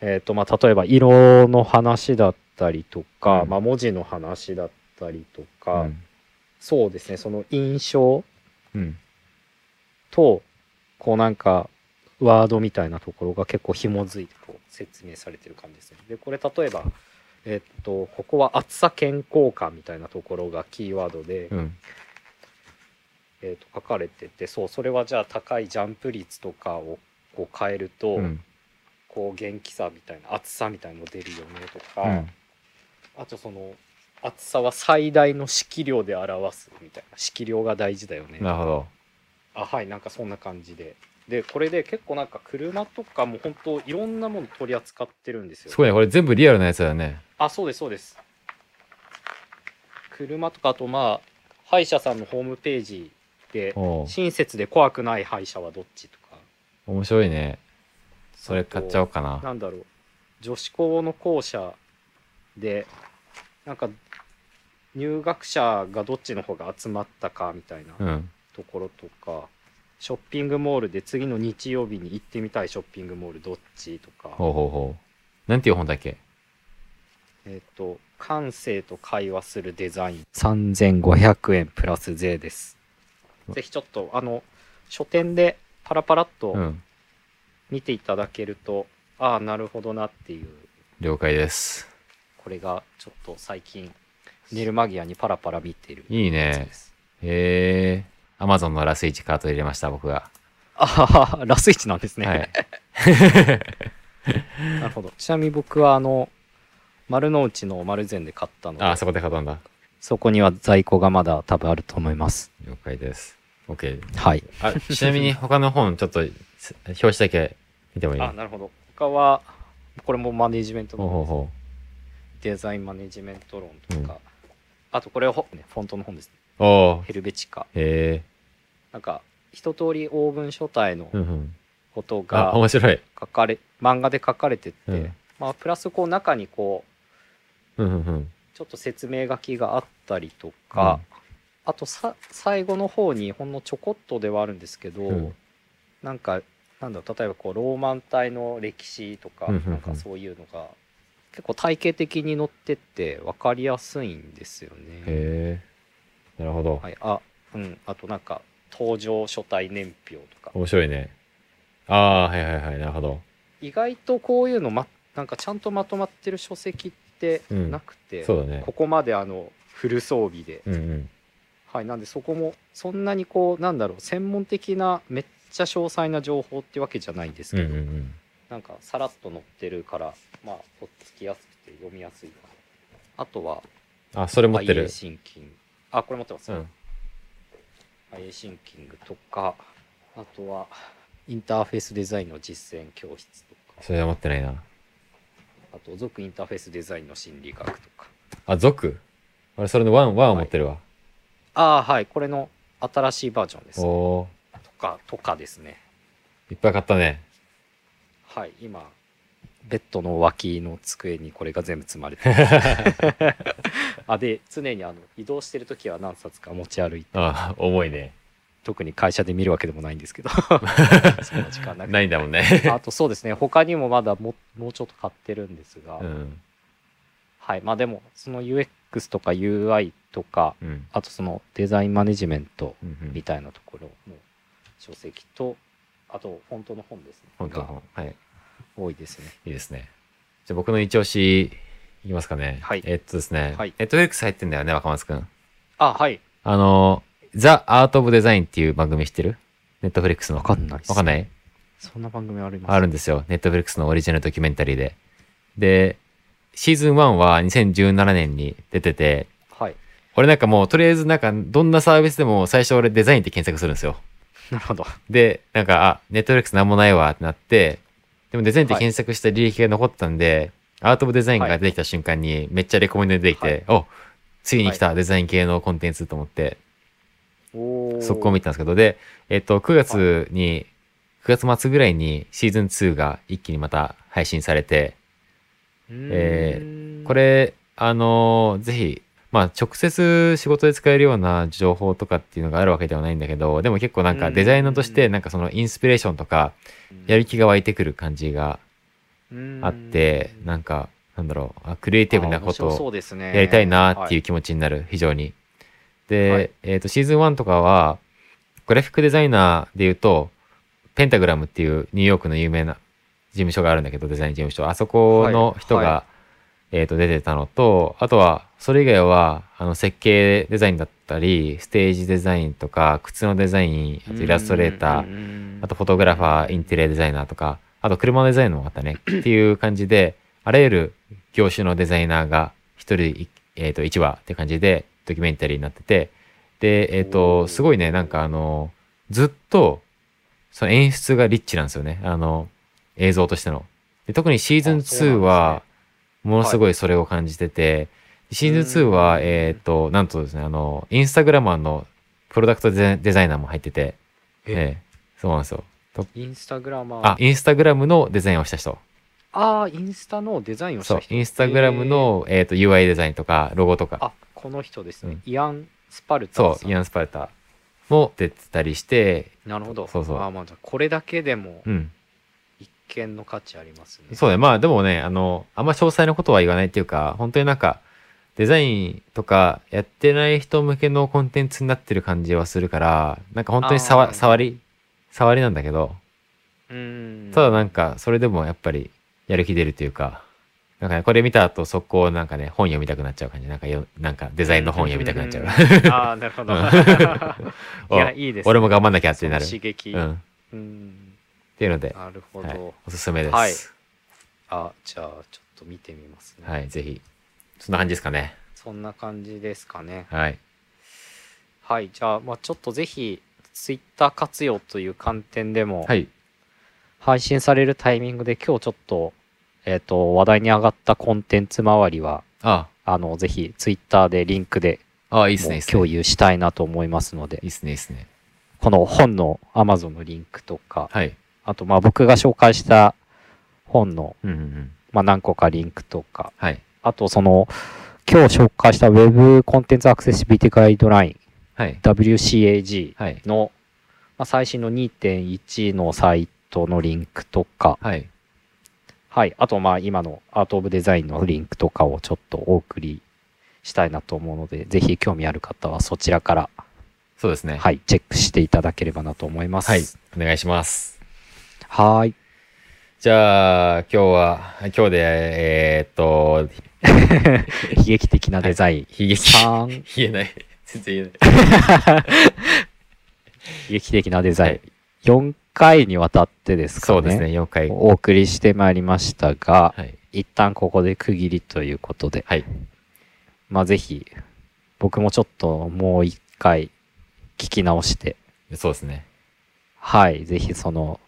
えーとまあ、例えば色の話だったりとか、うん。まあ、文字の話だったりとうか、ん。そうですね。その印象うん。とこうなんかワードみたいなところが結構紐づいてこう説明されてる感じですね。でこれ例えば、えっとここは暑さ健康感みたいなところがキーワードで、うん。えっと書かれててそうそれはじゃあ高いジャンプ率とかをこう変えると、うん。こう元気さみたいな暑さみたいの出るよねとか、うん。あとその暑さは最大の色量で表すみたいな。色量が大事だよねなるほど。あはいなんかそんな感じででこれで結構なんか車とかも本当いろんなもの取り扱ってるんですよ。すごいね。これ全部リアルなやつだよね。あそうですそうです。車とかあとまあ歯医者さんのホームページでおう。親切で怖くない歯医者はどっちとか。面白いね。それ買っちゃおうかな。なんだろう。女子校の校舎でなんか入学者がどっちの方が集まったかみたいなうん。ところとか、ショッピングモールで次の日曜日に行ってみたいショッピングモールどっちとか。ほうほうほう。なんていう本だっけ？えっ、と感性と会話するデザイン。3500円プラス税です。ぜひちょっとあの書店でパラパラっとうん。見ていただけると、ああなるほどなっていう。了解です。これがちょっと最近寝る間際にパラパラ見ているいいね。やつですへえ Amazon のラスイチカート入れました、僕が。あははラスイチなんですね。はい。なるほど。ちなみに僕はあの、丸の内の丸善で買ったので、あ、そこで買ったんだ。そこには在庫がまだ多分あると思います。了解です。OK。はい。あ、ちなみに 他の本、ちょっと、す表紙だけ見てもいい？あ、なるほど。他は、これもマネジメントのほうほうほデザインマネジメント論とか、あとこれはフォントの本ですね。ヘルベチカ。へえ。なんか、一通りオーブン書体のうんうん。ことあ、が面白い。書かれ、漫画で書かれてて、うんまあ、プラスこう中にこう、うんうんうん。ちょっと説明書きがあったりとか、あとさ最後の方にほんのちょこっとではあるんですけど、うんなんかなんだろう例えばこうローマン体の歴史とか、うんうんうんなんかそういうのが結構体系的に載ってって分かりやすいんですよね。へえ。なるほど。はい、あうんあとなんか登場書体年表とか面白いね。ああ、はいはいはい。なるほど。意外とこういうの、ま、なんかちゃんとまとまってる書籍ってうんなくて、そうだねここまであのフル装備でうんうん。はい、なんでそこもそんなにこうなんだろう専門的なめっちゃ詳細な情報ってわけじゃないんですうんけど、うんうん。なんかさらっと載ってるからまあとっつきやすくて読みやすいかなあとはあ、それ持ってるあこれ持ってます、うん。IA シンキングとかあとはインターフェースデザインの実践教室とか。それは持ってないな。あと続インターフェースデザインの心理学とか。あ、続俺、それのワン、ワンを持ってるわ。ああはい。これの新しいバージョンです。おおとかとかですね。ーいっぱい買ったね。はい今ベッドの脇の机にこれが全部積まれて あで常にあの移動してる時は何冊か持ち歩いてああ、重いね。特に会社で見るわけでもないんですけど そんな時間なくないんだもんね。あとそうですね他にもまだももうちょっと買ってるんですが、うん。はいまあでもその UX とか UI とかうん。あとそのデザインマネジメントうんうんみたいなところの書籍とあとフォントの本ですねが本当の本。はい。多いですねいいですね。じゃあ僕の一押し、いきますかね。はいえっとですね。はいネットフリックス入ってんだよね、若松くん。あはいあの、ザ・アート・オブ・デザインっていう番組知ってる？ネットフリックスの。わかんないわかんない？そんな番組ありますあるんですよ。ネットフリックスのオリジナルドキュメンタリーで。で、シーズン1は2017年に出てて、はい俺なんかもうとりあえずなんかどんなサービスでも最初俺デザインって検索するんですよ。なるほどで、なんか、あ、ネットフリックスなんもないわってなって、でもデザインって検索した履歴が残ってたんで、アート・オブ・デザインが出てきた瞬間にめっちゃレコメンドで出てきて、おついに来たデザイン系のコンテンツと思って、お速攻見たんですけど、で、えっと、9月に、9月末ぐらいにシーズン2が一気にまた配信されて、えーこれ、あのーぜひ、まあ、直接仕事で使えるような情報とかっていうのがあるわけではないんだけど、でも結構なんかデザイナーとして、なんかそのインスピレーションとか、やる気が湧いてくる感じがあって、なんか、なんだろう、あクリエイティブなことをそうですね。やりたいなっていうう気持ちになる、非常に。で、はい。えっ、と、シーズン1とかは、グラフィックデザイナーで言うと、ペンタグラムっていうニューヨークの有名な事務所があるんだけど、デザイン事務所。あそこの人が、はい。はえっ、と、出てたのと、あとは、それ以外は、あの、設計デザインだったり、ステージデザインとか、靴のデザイン、あとイラストレーター、ーあとフォトグラファー、インテリアデザイナーとか、あと車のデザインもあったね。っていう感じで、あらゆる業種のデザイナーが一人い、えっ、と、一話って感じでドキュメンタリーになってて、で、えっ、おと、ーすごいね、なんかあの、ずっと、その演出がリッチなんですよね。あの、映像としての。で特にシーズンあそう2なんは、ものすごいそれを感じてて、シーズン2は、うん。えっ、と、なんとですね、あの、インスタグラマーのプロダクトデザイナーも入ってて、え。えそうなんですよ。とインスタグラマー。あ、インスタグラムのデザインをした人。あーインスタのデザインをしそう、た人インスタグラムの、えっ、と、UI デザインとか、ロゴとか。あこの人ですね、うん。イアン・スパルタそう、イアン・スパルタも出てたりして、なるほど。そうそう。あーまあじゃあこれだけでもうん。一見の価値ありますね。そうね。まあ、でもね、あの、あんま詳細なことは言わないっていうか、本当になんか、デザインとかやってない人向けのコンテンツになってる感じはするから、なんか本当にあ触り、触りなんだけど、うーんただなんか、それでもやっぱり、やる気出るというか、なんかね、これ見た後、速攻なんかね、本読みたくなっちゃう感じ。なんかよ、なんかデザインの本読みたくなっちゃう。ああ、なるほど。うん いや、いいです、ね。俺も頑張んなきゃってなる。刺激。うん。っうん。ていうので、なるほど。はい、おすすめです。はいあ、じゃあ、ちょっと見てみますね。はい、ぜひ。そんな感じですかね。そんな感じですかね。はい。はい。じゃあ、まあちょっとぜひ、ツイッター活用という観点でも、はい。配信されるタイミングで今日ちょっと、えっ、と、話題に上がったコンテンツ周りは、ああの、ぜひツイッターでリンクであ、あいいっすね、いいもうっすね。共有したいなと思いますのでいい、っすね、いいっすね。この本の Amazon のリンクとか、はい。あとまあ僕が紹介した本の、うんうんうん。まあ、何個かリンクとか、はい。あとその、今日紹介した Web コンテンツアクセシビリティガイドラインはい。WCAG はい。の、まあ、最新の2.1のサイトのリンクとか、はい。はい。あと、まあ、今のアートオブデザインのリンクとかをちょっとお送りしたいなと思うので、ぜひ興味ある方はそちらから、そうですね。はい、チェックしていただければなと思います。はい。お願いします。はーい。じゃあ、今日は、今日で、えーっと、悲劇的なデザイン。悲劇。3、言えない。全然言えない。悲劇的なデザイン。はい4回にわたってですかね。そうですね、4回。お送りしてまいりましたが、はい。一旦ここで区切りということで、はい。まあぜひ、僕もちょっともう一回聞き直して、そうですね。はい、ぜひその、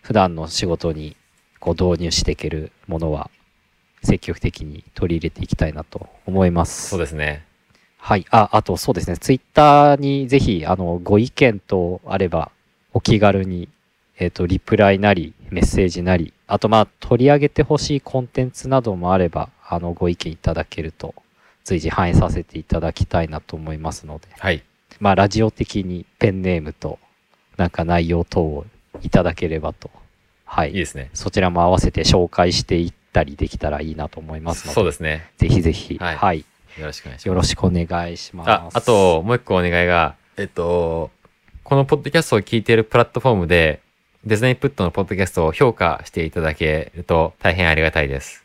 普段の仕事にこう導入していけるものは、積極的に取り入れていきたいなと思います。そうですね。はい。あ、あとそうですね。ツイッターにぜひ、あの、ご意見とあれば、お気軽に、えっ、と、リプライなり、メッセージなり、あと、まあ、取り上げてほしいコンテンツなどもあれば、あの、ご意見いただけると、随時反映させていただきたいなと思いますので、はい。まあ、ラジオ的にペンネームと、なんか内容等をいただければと、はい。いいですね。そちらも合わせて紹介していったりできたらいいなと思いますので、そうですね。ぜひぜひ、はいはい。よろしくお願いします。よろしくお願いします。あ、あと、もう一個お願いが、えっと、このポッドキャストを聞いているプラットフォームで、デザインプットのポッドキャストを評価していただけると大変ありがたいです。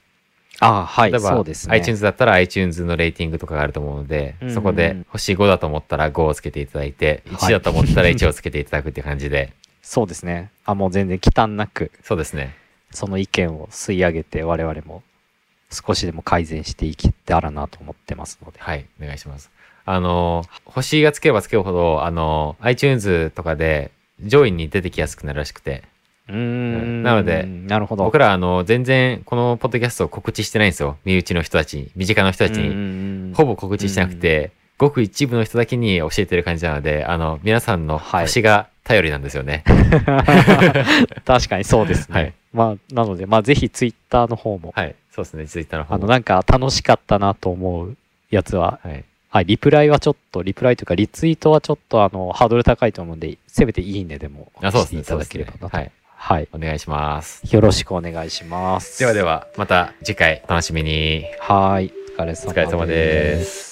あはい、例えば、ね。iTunes だったら iTunes のレーティングとかがあると思うので、うんうんそこで星5だと思ったら5をつけていただいて、1だと思ったら1をつけていただくっていう感じで、そうですね。あ、もう全然忌憚なく、そうですね。その意見を吸い上げて、我々も少しでも改善していけたらなと思ってますので。はい、お願いします。あの、星がつけばつけるほど、あの、iTunes とかで上位に出てきやすくなるらしくて、うーん。なのでなるほど。僕らあの、全然このポッドキャストを告知してないんですよ。身内の人たちに、身近な人たちに。にほぼ告知してなくて、ごく一部の人だけに教えてる感じなので、あの、皆さんのはい星が頼りなんですよね。確かにそうですね。はいまあ、なので、まあ、ぜひツイッターの方も、はい。そうですね、ツイッターの方あの、も。なんか楽しかったなと思うやつは、はい。はい、リプライはちょっと、リプライというか、リツイートはちょっと、あの、ハードル高いと思うんで、せめていいねでもあ、そうですていただければなと。そうですねはい。はい。お願いします。よろしくお願いします。ではでは、また次回お楽しみに。はい。お疲れ様です。お疲れ様です。